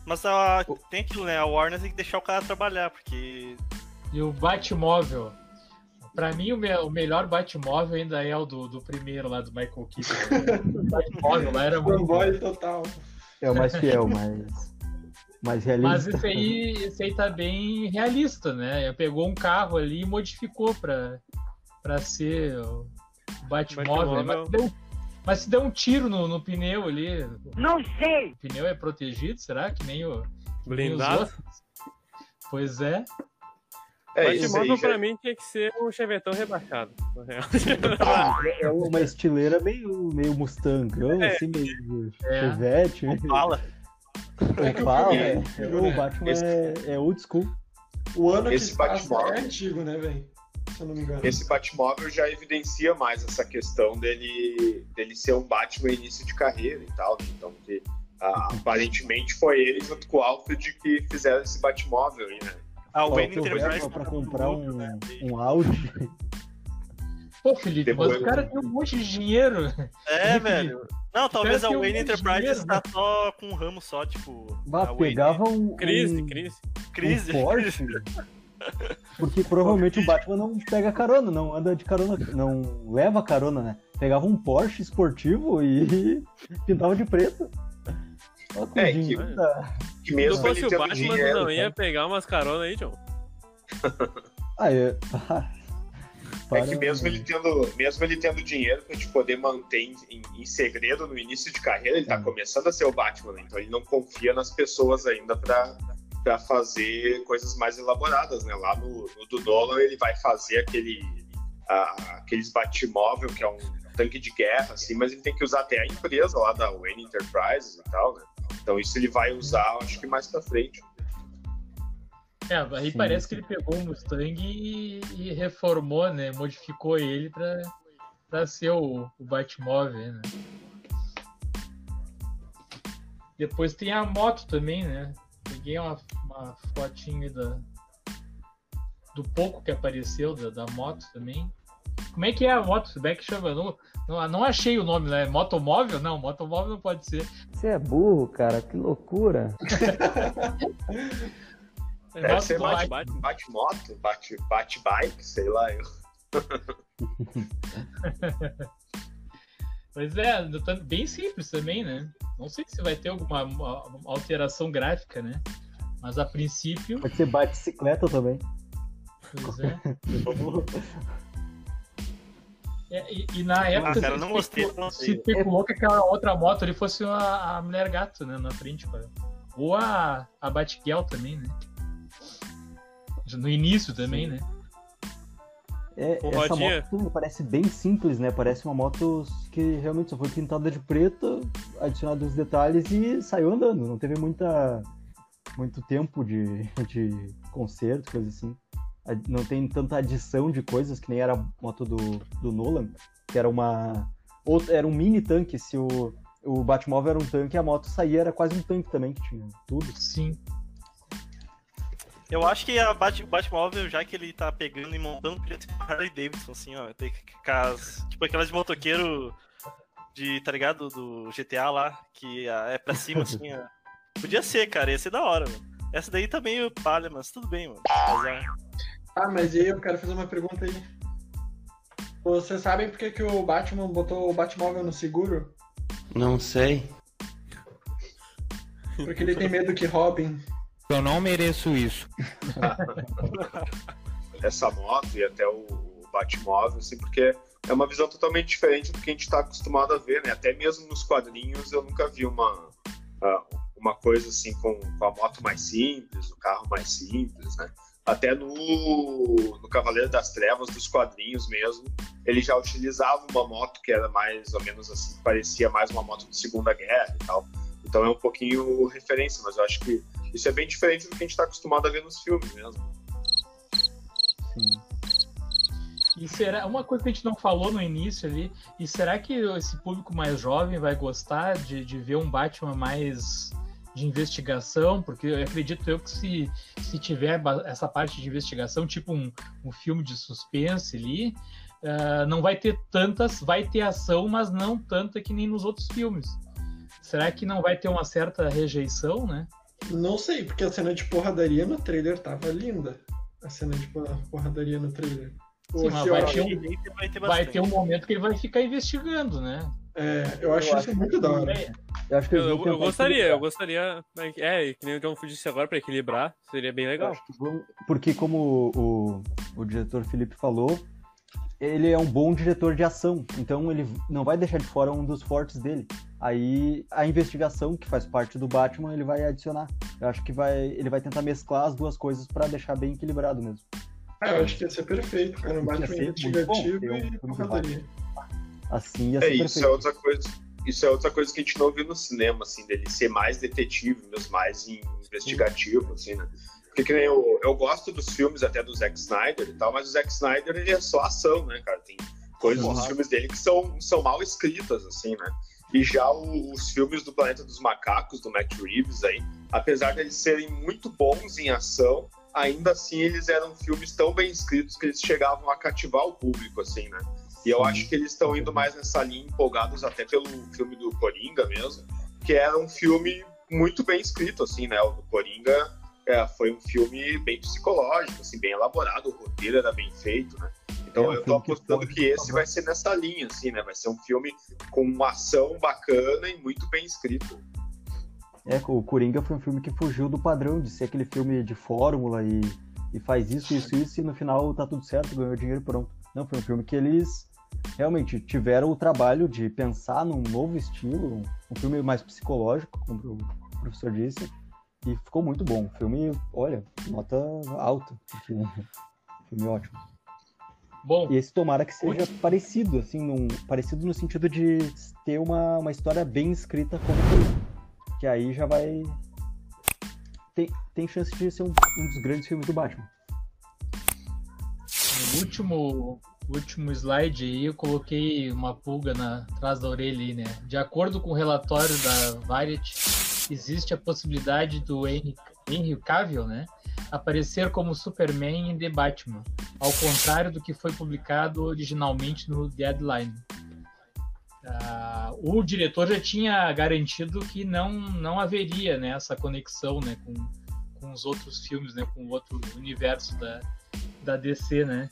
mas a, tem aquilo, né? A Warner tem que deixar o cara trabalhar, porque. E o Batmóvel. Pra mim, o, me- o melhor Batmóvel ainda é o do, do primeiro lá, do Michael Keaton. o Batmóvel lá era muito bom. Fanboy total. É o mais fiel, mais, mais realista. Mas esse aí, esse aí tá bem realista, né? Pegou um carro ali e modificou pra, pra ser o Batmóvel. Batmóvel. Mas, se deu, mas se der um tiro no, no pneu ali, Não sei. o pneu é protegido, será? Que nem, o, Blindado. Pois é. É isso aí. Pra mim tinha que ser um chevetão rebaixado. na real. É uma estileira meio, meio Mustangão, É. assim, meio É. Chevette, Fala. É, É, o Batman Esse- é, é old school. O ano Esse que Batmóvel. é antigo, né, velho? Se eu não me engano. Esse Batmóvel já evidencia mais essa questão dele, dele ser um Batman início de carreira e tal. né? Então, que, ah, aparentemente foi ele junto com o Alfred que fizeram esse Batmóvel né? Ah, o Ó, Wayne Enterprise. pra tá comprar um, né? um Audi. Pô, Felipe, mas o cara tem um monte de dinheiro. É, velho. Não, talvez a um Wayne de Enterprise dinheiro, está só com um ramo só, tipo. Bah, a pegava um, Crise, um, crise. Crise. um Porsche. Porque provavelmente o Batman não pega carona, não anda de carona, não leva carona, né? Pegava um Porsche esportivo e pintava de preto. É, que- Que Se mesmo não fosse ele o tendo Batman, dinheiro, não ia pegar umas caronas aí, John. Ah, é. É que mesmo ele tendo, mesmo ele tendo dinheiro pra te poder manter em, em- em segredo no início de carreira, ele tá Hum. começando a ser o Batman, né? então ele não confia nas pessoas ainda pra, pra fazer coisas mais elaboradas, né? Lá no, no do Nolan ele vai fazer aquele a- aqueles Batmóvel, que é um tanque de guerra, assim, mas ele tem que usar até a empresa lá da Wayne Enterprises e tal, né? Então isso ele vai usar, acho que mais pra frente. É, aí Sim, parece sim. que ele pegou o Mustang e, e reformou, né? Modificou ele pra, pra ser o, o Batmóvel, né? Depois tem a moto também, né? Peguei uma, uma fotinha aí da, do pouco que apareceu da, da moto também. Como é que é a moto? Como é que chama? Não, não, não achei o nome, né? Motomóvel? Não, motomóvel não pode ser. Você é burro, cara, que loucura. É Deve ser bate, Batman. bate moto, bate, bate bike, sei lá. Eu. Pois é, bem simples também, né? Não sei se vai ter alguma uma- uma alteração gráfica, né? Mas a princípio, Pode ser bicicleta também. pois é. É, e, e na época Ah, cara, não gostei, não se especulou que aquela outra moto ali fosse a, a mulher gato, né? Na frente, cara. Ou a, a Batgirl também, né? No início também, né? É, essa rodinha. moto parece bem simples, né? Parece uma moto que realmente só foi pintada de preto, adicionado os detalhes e saiu andando. Não teve muita, muito tempo de, de conserto, coisa assim. Não tem tanta adição de coisas que nem era a moto do, do Nolan, que era uma. Outra, era um mini tanque. Se o, o Batmóvel era um tanque, a moto saía era quase um tanque também, que tinha tudo. Sim. Eu acho que a Bat, o Batmóvel, já que ele tá pegando e montando, podia ser Harley Davidson, assim, ó. Tem que cas- tipo aquelas de motoqueiro de, tá ligado? Do GTA lá, que é pra cima, assim, ó. Podia ser, cara, ia ser da hora, mano. Essa daí tá meio palha, mas tudo bem, mano. Azar. Ah, mas e aí eu quero fazer uma pergunta aí. Vocês sabem por que, que o Batman botou o Batmóvel no seguro? Não sei. Porque ele tem medo que roubem. Eu não mereço isso. essa moto e até o, o Batmóvel, assim, porque é uma visão totalmente diferente do que a gente está acostumado a ver, né? Até mesmo nos quadrinhos eu nunca vi uma, ah, uma coisa assim com, com a moto mais simples, o carro mais simples, né? Até no, no Cavaleiro das Trevas, dos quadrinhos mesmo, ele já utilizava uma moto que era mais ou menos assim, parecia mais uma moto de Segunda Guerra e tal. Então é um pouquinho referência, mas eu acho que isso é bem diferente do que a gente está acostumado a ver nos filmes mesmo. Sim. E será uma coisa que a gente não falou no início ali, e será que esse público mais jovem vai gostar de, de ver um Batman mais de investigação? Porque eu acredito eu que se, se tiver essa parte de investigação, tipo um, um filme de suspense ali, ah, não vai ter tantas, vai ter ação, mas não tanta que nem nos outros filmes. Será que não vai ter uma certa rejeição, né? Não sei, porque a cena de porradaria no trailer tava linda. A cena de porra- porradaria no trailer. Sim, vai ter, um, Vai ter vai ter um momento que ele vai ficar investigando, né? É, eu acho Eu isso acho muito da hora. Eu acho que Eu, eu, eu gostaria, eu gostaria. É, que nem o John Fu disse agora, pra equilibrar, seria bem legal. acho que Porque, como o, o diretor Felipe falou, ele é um bom diretor de ação, então ele não vai deixar de fora um dos fortes dele. Aí a investigação, que faz parte do Batman, ele vai adicionar. Eu acho que vai, ele vai tentar mesclar as duas coisas pra deixar bem equilibrado mesmo. Ah, eu acho que ia ser perfeito, cara. Um Batman investigativo bom um e porradaria. Assim ia É, isso perfeito. é outra coisa. Isso é outra coisa que a gente não viu no cinema, assim, dele ser mais detetive, mesmo mais investigativo, assim, né? Porque que nem eu, eu gosto dos filmes até do Zack Snyder e tal, mas o Zack Snyder ele é só ação, né, cara? Tem coisas nos filmes dele que são, são mal escritas, assim, né? E já o- os filmes do Planeta dos Macacos, do Matt Reeves aí, apesar de eles serem muito bons em ação, ainda assim eles eram filmes tão bem escritos que eles chegavam a cativar o público, assim, né? E eu acho que eles estão indo mais nessa linha, empolgados até pelo filme do Coringa mesmo, que era um filme muito bem escrito, assim, né? O do Coringa é, foi um filme bem psicológico, assim, bem elaborado, o roteiro era bem feito, né? Então É eu tô que apostando pode que esse vai ser nessa linha, assim, né? Vai ser um filme com uma ação bacana e muito bem escrito. É, o Coringa foi um filme que fugiu do padrão de ser aquele filme de fórmula e, e faz isso, isso, isso, e no final tá tudo certo, ganhou dinheiro e pronto. Não, foi um filme que eles realmente tiveram o trabalho de pensar num novo estilo, um filme mais psicológico, como o professor disse, e ficou muito bom. O filme, olha, nota alta, porque filme ótimo. Bom, E esse tomara que seja parecido, assim, num, parecido no sentido de ter uma, uma história bem escrita como foi. Que aí já vai. Tem, tem chance de ser um, um dos grandes filmes do Batman. No último, último slide aí, eu coloquei uma pulga na, atrás da orelha aí, né? De acordo com o relatório da Variety, existe a possibilidade do Henry, Henry Cavill, né? Aparecer como Superman em The Batman, ao contrário do que foi publicado originalmente no Deadline. Ah, o diretor já tinha garantido que não, não haveria né, essa conexão né, com, com os outros filmes, né, com o outro universo da, da DC, né?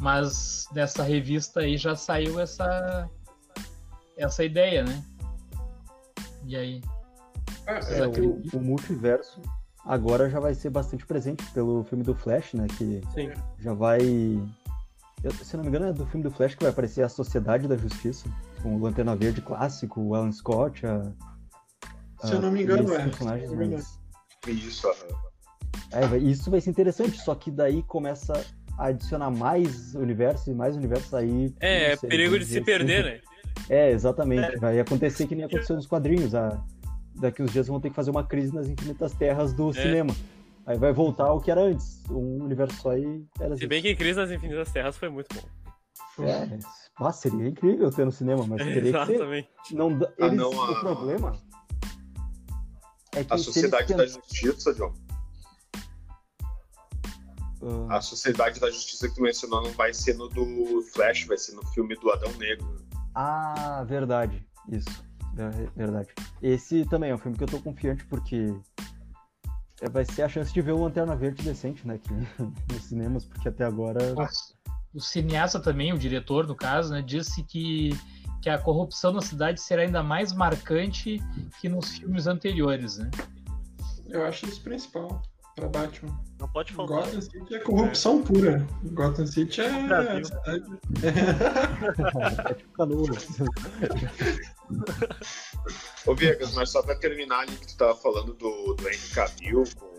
Mas nessa revista aí já saiu essa essa ideia, né? E aí? Vocês É, o, o multiverso agora já vai ser bastante presente pelo filme do Flash, né? Que Sim. já vai. eu- se não me engano, é do filme do Flash que vai aparecer a Sociedade da Justiça, com o Lanterna Verde clássico, o Alan Scott, a. Se eu não me engano, é. personagens, Se eu não me mas- Isso. É, vai- isso vai ser interessante, só que daí começa adicionar mais universo e mais universo aí. É, não é perigo de se perder, assim. né? É, exatamente. Vai acontecer que nem aconteceu nos quadrinhos. A... Daqui uns dias vão ter que fazer uma crise nas infinitas terras do É. cinema. Aí vai voltar ao que era antes. Um universo só e era Se bem que Crise nas Infinitas Terras foi muito bom. É, ah, seria incrível ter no cinema, mas teria que ser. Exatamente. Não, dá- Ah, eles, não, O a- problema é que A Sociedade da tentam- Justiça, John. Ah, A Sociedade da Justiça que tu mencionou não vai ser no do Flash, vai ser no filme do Adão Negro. Ah, verdade. Isso. É verdade. Esse também é um filme que eu tô confiante porque é, vai ser a chance de ver o Lanterna Verde decente, né? Aqui nos cinemas, porque até agora. O cineasta também, o diretor, no caso, né, disse que, que a corrupção na cidade será ainda mais marcante que nos filmes anteriores, né? Eu acho isso principal pra Batman. Não pode faltar. Gotham City é corrupção pura. Gotham City é. Brasil. é tipo canoa. Ô Viegas, mas só pra terminar ali que tu tava falando do, do Henry Cavill com,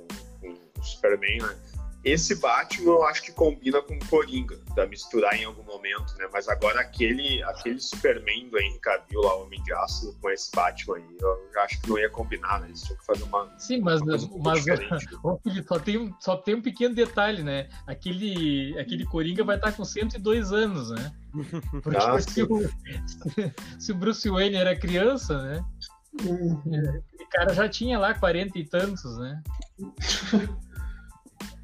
com o Superman, né? Esse Batman eu acho que combina com o Coringa, da misturar em algum momento, né? Mas agora aquele, aquele Superman do Henry Cavill lá, Homem de Aço, com esse Batman aí, eu acho que não ia combinar, né? Eles tinham que fazer uma. Sim, mas, uma um mas Felipe, só, tem, um- só tem um pequeno detalhe, né? Aquele, aquele Coringa vai estar com 102 anos, né? Porque Ah, se, o, se o Bruce Wayne era criança, né? O cara já tinha lá 40 e tantos, né?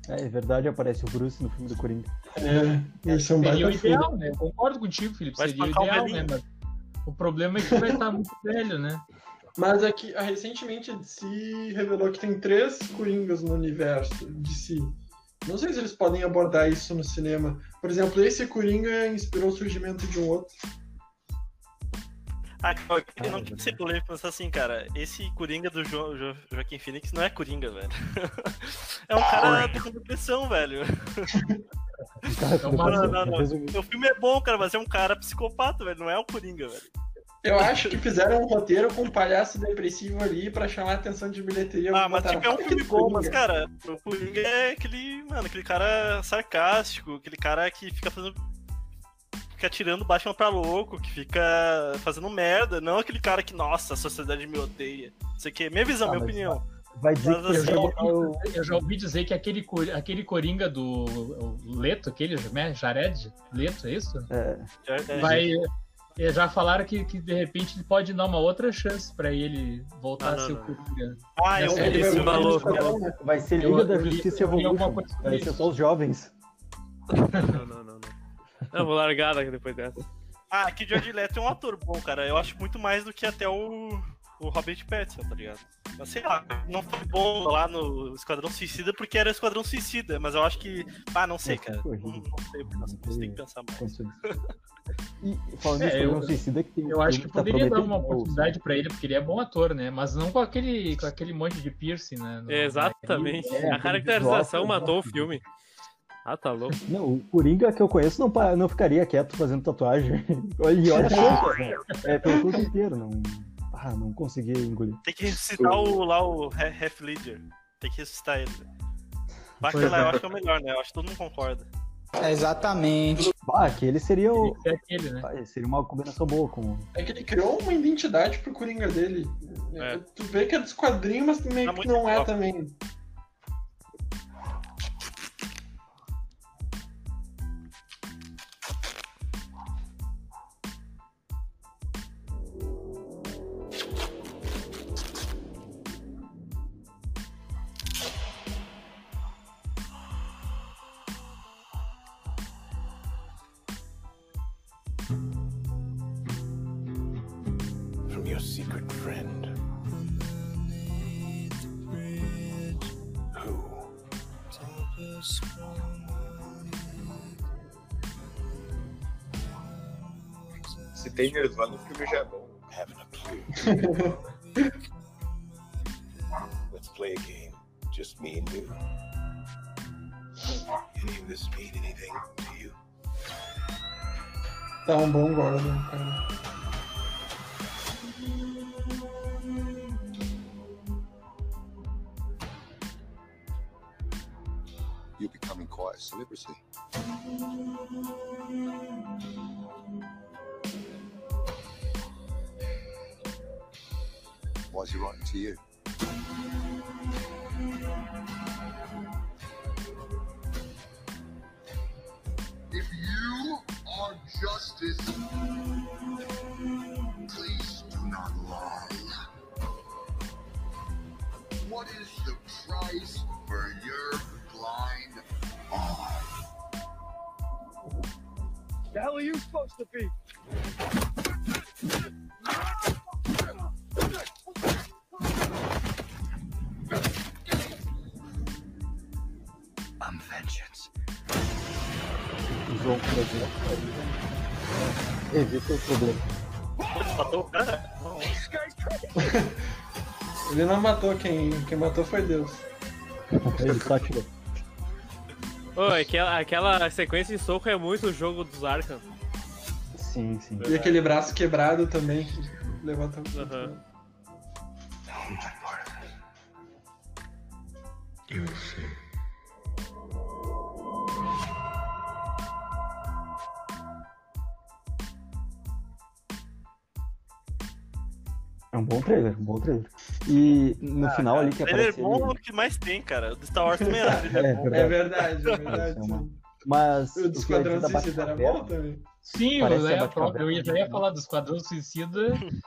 É, é verdade, aparece o Bruce no filme do Coringa. É, esse é um Seria o ideal, né? Eu concordo contigo, Felipe. Vai Seria o ideal, né? Mas o problema é que vai estar muito velho, né? Mas aqui, ah, recentemente a DC revelou que tem três Coringas no universo de si. Não sei se eles podem abordar isso no cinema. Por exemplo, esse Coringa inspirou o surgimento de um outro. Ah, eu não quero ser polêmico, mas assim, cara, esse Coringa do jo Jo- Joaquim Phoenix não é Coringa, velho. é um cara com depressão, velho. Cara, É uma- Não, não, não. resumindo. O filme é bom, cara, mas é um cara psicopata, velho. Não é um Coringa, velho. Eu acho que fizeram um roteiro com um palhaço depressivo ali pra chamar a atenção de bilheteria. Ah, mas tipo, é um "Olha filme que bom, mas, Coringa." cara, o Coringa é aquele, mano, aquele cara sarcástico, aquele cara que fica fazendo. Fica tirando o Batman pra louco, que fica fazendo merda, não aquele cara que, nossa, a sociedade me odeia. Não sei o que. Minha visão, Ah, minha opinião. Vai dizer Mas que Eu assim, já, ouvi, eu já ouvi dizer que aquele, aquele Coringa do Leto, aquele, né? Jared Leto, é isso? é, É, Vai. eh, Já falaram que, que de repente ele pode dar uma outra chance pra ele voltar Não, a ser não, o Coringa. Ah, eu É, vi Ele esse vai maluco. vai ser Liga da Justiça Evolution. sobre Vai ser isso. só os jovens. Não, não, não, não. Não, vou largar daqui depois dessa. Ah, que o George Leto é um ator bom, cara. Eu acho muito mais do que até o, o Robert Pattinson, tá ligado? Mas sei lá, não foi bom lá no Esquadrão Suicida porque era Esquadrão Suicida, mas eu acho que. Ah, não sei, É, cara. Não, não sei, você tem que pensar mais. E falando É, nisso, eu- Suicida que tem Eu acho que tá poderia dar prometendo, uma né, oportunidade pra ele, porque ele é bom ator, né? Mas não com aquele, com aquele monte de piercing, né? No- Exatamente. É, a caracterização matou o filme. Ah, tá louco. Não, o Coringa que eu conheço não, não ficaria quieto fazendo tatuagem. Olha, e olha só, é, pelo corpo inteiro, não. Ah, não consegui engolir. Tem que ressuscitar o, lá o Heath Ledger. Tem que ressuscitar ele. Bacana, Pois é. eu acho que é o melhor, né? Eu acho que todo mundo concorda. Exatamente. Ah, aquele seria o. Ser aquele, né? ah, Seria uma combinação boa com. É que ele criou uma identidade pro Coringa dele. É. Tu vê que é dos quadrinhos, mas meio Tá que não é top. também. Se Nirvana, o filme já é bom. Haven't a clue. Let's play a game. Just me and you. Any of this mean anything to you? Tá um bom Gordon, cara. you're becoming quite a celebrity. Why is he writing to you? If you are justice, please do not lie. What is the price for your blind eye? The hell are you supposed to be? O João começou. Evita o problema. Matou o cara? Ele não matou, quem, quem matou foi Deus. Ele só atirou. Ô, aquela, aquela sequência de soco é muito o jogo dos Arkham. Sim, sim. E aquele braço quebrado também. que Levanta Aham. You will see. É um bom trailer, um bom trailer. E no Ah, final cara, ali que trailer aparece. bom é ele- o que mais tem, cara. O do Star Wars também era. trailer É bom. verdade. É verdade, é verdade. É uma-. Mas O do ia Esquadrão Suicida era bom também. Sim, Parece eu, a é, Batcaverna. eu ia- já ia falar do Esquadrão Suicida,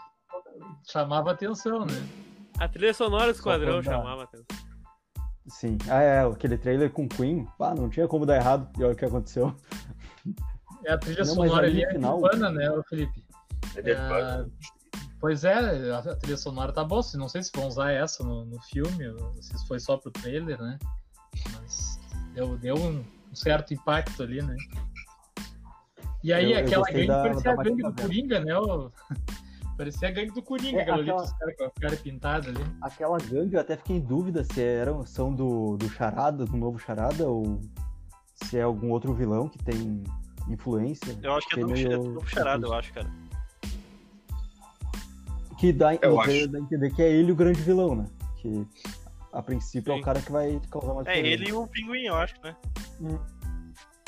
chamava atenção, né? A trilha sonora do Esquadrão chamava atenção. Sim. Ah, é, aquele trailer com Queen. Ah, não tinha como dar errado. E olha o que aconteceu. É a trilha Não, sonora ali é final- Nirvana, né, Felipe? É Nirvana. Pois é, a trilha sonora tá boa. Não sei se vão usar essa no, no filme, ou se foi só pro trailer, né? Mas deu, deu um, um certo impacto ali, né? E aí, Eu- eu aquela gostei gangue da- parecia da a gangue do. Coringa, né? parecia a gangue do Coringa, É, aquela ali, aquela- com a cara pintada ali. Aquela gangue eu até fiquei em dúvida se eram, são do, do Charada, do novo Charada, ou se é algum outro vilão que tem influência. Eu acho que é do, Fiquei é meio- do charado, eu acho, cara. Que dá, a entender que é ele o grande vilão, né? Que a princípio é Sim. o cara que vai causar mais É problema. ele e o pinguim, eu acho, né? Hum.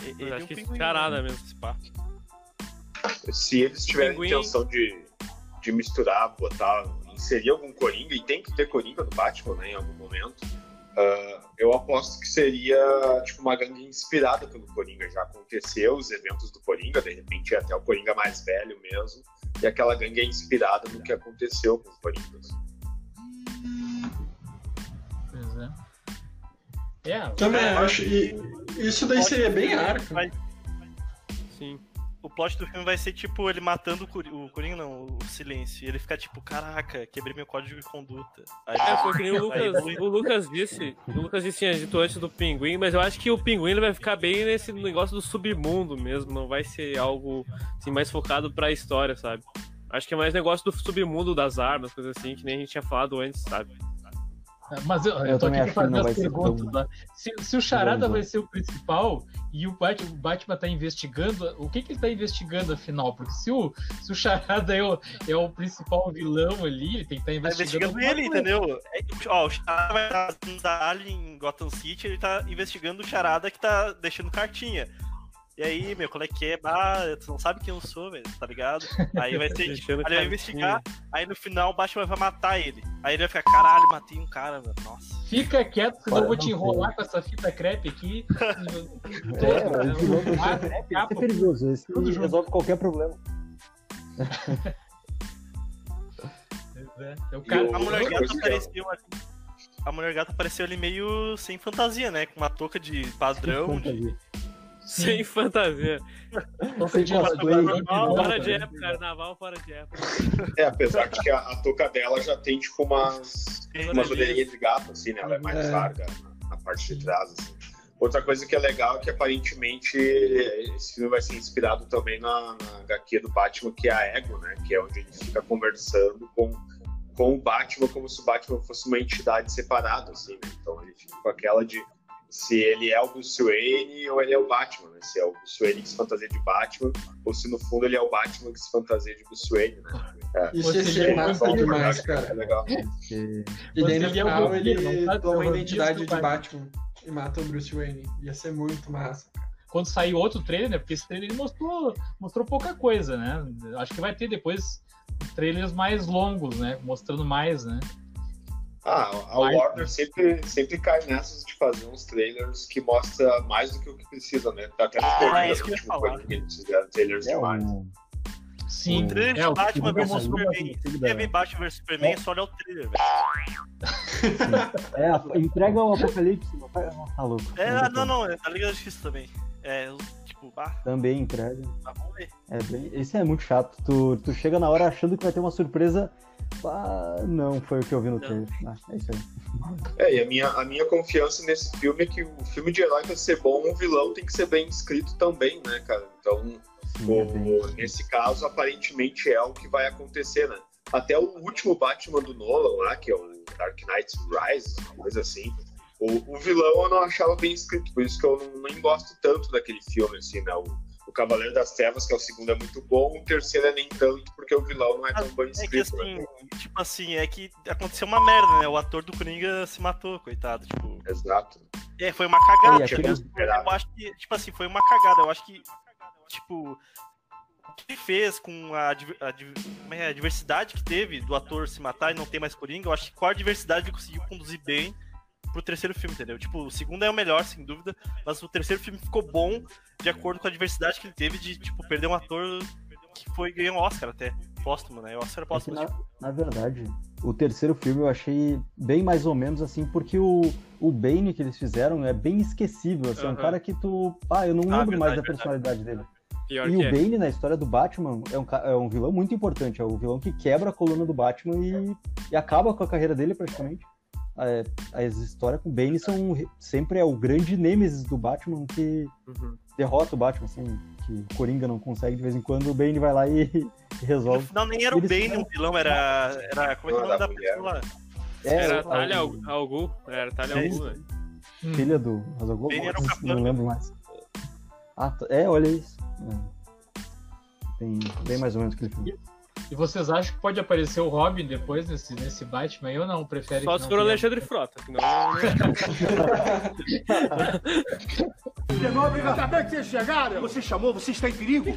Ele Eu acho que pinguim. charada né? mesmo. Esse pá. Se eles tiverem Pinguim. intenção de, de misturar, botar, inserir algum Coringa, e tem que ter Coringa no Batman, né, em algum momento, ah, eu aposto que seria tipo uma gangue inspirada pelo Coringa. Já aconteceu os eventos do Coringa, de repente é até o Coringa mais velho mesmo, e aquela gangue é inspirada no que aconteceu com os Coringas. Pois é. É, Também É, acho. E isso daí seria bem arco. Sim. O plot do filme vai ser tipo ele matando o Coringa, o Coringa não, o Silêncio. E ele fica tipo, caraca, quebrei meu código de conduta. Aí, É, foi que nem o Lucas, o Lucas disse. O Lucas disse tinha dito antes do pinguim, mas eu acho que o pinguim ele vai ficar bem nesse negócio do submundo mesmo. Não vai ser algo assim, mais focado pra história, sabe? Acho que é mais negócio do submundo das armas, coisa assim, que nem a gente tinha falado antes, sabe? Mas eu, Eu eu tô aqui fazer as perguntas. tá? Se, se o Charada vai ser o principal e o Batman, o Batman tá investigando, o que, que ele tá investigando afinal? Porque se o, se o Charada é o, é o principal vilão ali, ele tem que estar Tá investigando. investigando ele, alguma coisa. entendeu? É, ó, o Charada vai estar ali em Gotham City, ele tá investigando o Charada que tá deixando cartinha. E aí, meu, qual é que é? Ah, tu não sabe quem eu sou, velho, tá ligado? Aí vai ser. Aí ele vai investigar, aí no final o Batman vai matar ele. Aí ele vai ficar, caralho, matei um cara, mano. Nossa. Fica quieto, senão eu vou te enrolar com essa fita crepe aqui. É, o vilão do Ah, Esse é capa, perigoso, esse Tudo junto. resolve qualquer problema. É, o cara, A mulher gata apareceu ali. A mulher gata apareceu ali meio sem fantasia, né? Com uma touca de padrão. de-. Sem fantasia. Sem cosplay. Carnaval fora de época, carnaval fora de época. É, apesar de que a, a touca dela já tem tipo umas, umas orelhinhas de gato, assim, né? Ela é mais É. larga na, na parte de trás, assim. Outra coisa que é legal é que aparentemente esse filme vai ser inspirado também na, na HQ do Batman, que é a Ego, né? Que é onde ele fica conversando com, com o Batman como se o Batman fosse uma entidade separada, assim, né? Então ele fica com aquela de se ele é o Bruce Wayne ou ele é o Batman, né? Se é o Bruce Wayne que se fantasia de Batman ou se no fundo ele é o Batman que se fantasia de Bruce Wayne, né? É. Isso ia Você ser massa demais, É cara. legal. Que- E daí no é final ele? É toma o a identidade de Batman. e mata o Bruce Wayne. Ia ser muito massa. Quando sair outro trailer, né? Porque esse trailer ele mostrou, mostrou pouca coisa, né? Acho que vai ter depois trailers mais longos, né? Mostrando mais, né? Ah, a. Warner sempre, sempre cai nessas de fazer uns trailers que mostra mais do que o que precisa, né? Até no Ah, é isso que eu último falar. Eles fizeram trailers É demais. um... Sim. O trailer é, de Batman vs Superman. da- Se teve Batman vs Superman, só olha o trailer, velho. É, a- entrega o apocalipse, não tá, não tá louco. É, Não ah, dá não, pra- não, tá ligado disso também. É, eu, tipo, ah, Também entrega. tá bom. É bem... Isso é muito chato. Tu, tu chega na hora achando que vai ter uma surpresa. Ah, não foi o que eu vi no trailer. Ah, é isso aí. É, e a minha, a minha confiança nesse filme é que o filme de herói pra ser bom, o vilão tem que ser bem escrito também, né, cara? Então, Sim, é o- bem- nesse caso, aparentemente é o que vai acontecer, né? Até o último Batman do Nolan lá, que é o Dark Knight Rise, uma coisa assim. O, o vilão eu não achava bem escrito, por isso que eu não, nem gosto tanto daquele filme, assim, né? O, o Cavaleiro das Trevas, que é o segundo, é muito bom, o terceiro é nem tanto, porque o vilão não é tão bem É que escrito. né? assim, tipo assim, é que aconteceu uma merda, né? O ator do Coringa se matou, coitado, tipo. Exato. É, foi uma cagada. É, tipo, aquele- eu acho que, tipo assim, foi uma cagada. Eu acho que, tipo, o que ele fez com a, a é é? A diversidade que teve do ator se matar e não ter mais Coringa, eu acho que com a diversidade ele conseguiu conduzir bem pro terceiro filme, entendeu? Tipo, o segundo é o melhor, sem dúvida, mas o terceiro filme ficou bom de acordo com a diversidade que ele teve de, tipo, perder um ator que foi ganhar um Oscar até, póstumo, né? O Oscar É póstumo, na, tipo, na verdade, o terceiro filme eu achei bem mais ou menos assim, porque o, o Bane que eles fizeram é bem esquecível. Assim, É um cara que tu. Ah, eu não Ah, lembro mais verdade, da personalidade dele. Pior E o é. Bane, na história do Batman, é um, é um vilão muito importante. É o vilão que quebra a coluna do Batman e, e acaba com a carreira dele, praticamente. É, as histórias com o Bane são re- sempre é o grande nêmesis do Batman que Uhum. derrota o Batman, assim, que o Coringa não consegue de vez em quando, o Bane vai lá e, e resolve. final nem era o Bane fizeram- um vilão, era. era como é que é o nome Da da pessoa lá? É, Era o- Talha o- Algu. Era Talha Algu, né? filha do o capanga. não lembro mais. Ah, tá- é, olha isso. É. Tem bem mais ou menos aquele filme. E vocês acham que pode aparecer o Robin depois nesse, nesse Batman aí ou não? Prefere Só que se não for o? Alexandre Frota. senão- Acabei de vocês chegaram. Você chamou, você está em perigo.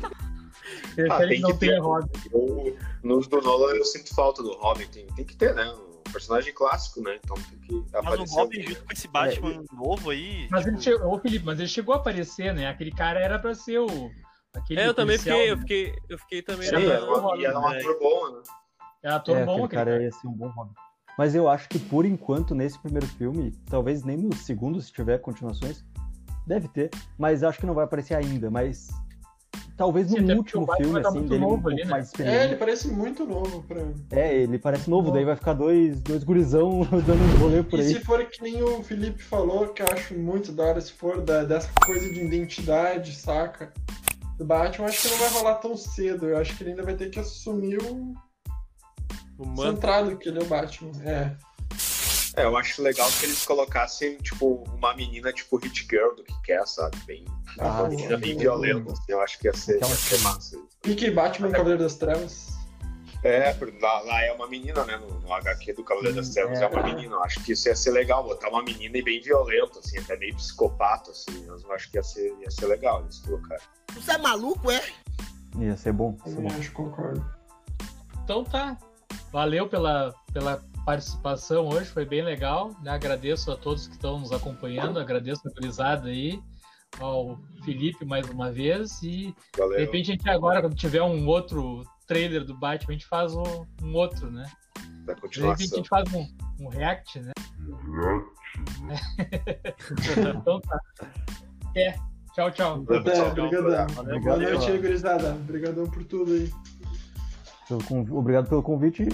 Prefere Ah, que tem não que tenha ter. Robin. Eu, nos do Nolan eu sinto falta do Robin, tem, tem que ter, né? Um personagem clássico, né? Então tem que Mas o aparecer. Robin alguém, junto né? com esse Batman novo aí. Mas tipo, ele chegou, ô Felipe, mas ele chegou a aparecer, né? Aquele cara era pra ser o. Aquele É, eu também policial, fiquei, eu né? fiquei, eu fiquei também. Sim, na- era, uma, e era um ator bom, né? É ator é, bom cara cara. ia ser um bom Robin. Mas eu acho que por enquanto, nesse primeiro filme, talvez nem no segundo, se tiver continuações, deve ter, mas acho que não vai aparecer ainda, mas talvez Sim, no último filme, tá assim, dele um novo pouco ali, né? mais É, experiente. ele parece muito novo pra mim. É, ele parece novo, daí vai ficar dois, dois gurizão dando um rolê por E aí. se for que nem o Felipe falou, que eu acho muito da hora, se for da, dessa coisa de identidade, saca? Do Batman, eu acho que não vai rolar tão cedo. Eu acho que ele ainda vai ter que assumir o O manto. centrado que ele é o Batman. É. É, eu acho legal que eles colocassem, tipo, uma menina tipo Hit Girl do que quer, sabe? Bem, Ah, uma menina bem violenta, assim, eu acho que ia ser, ia ser massa. Pique Batman Cavaleiro das Trevas. É, porque lá, lá é uma menina, né? No, no HQ do Cavaleiro das Trevas é. é. uma menina. Eu acho que isso ia ser legal, botar uma menina e bem violenta, assim, até meio psicopata, assim. Eu acho que ia ser, ia ser legal eles colocarem. Você é maluco, é? Ia ser bom. Ia ser bom. acho, concordo. Então tá. Valeu pela, pela participação hoje, foi bem legal. né? Agradeço a todos que estão nos acompanhando, agradeço a gurizada aí, ao Felipe mais uma vez. E Valeu. de repente a gente agora, quando tiver um outro trailer do Batman, a gente faz um, um outro, né? Da De repente a continuação. gente faz um, um react, né? então tá. É. Tchau, tchau. Obrigadão. Valeu, Boa noite aí, gurizada. Obrigadão por tudo aí. Obrigado pelo convite.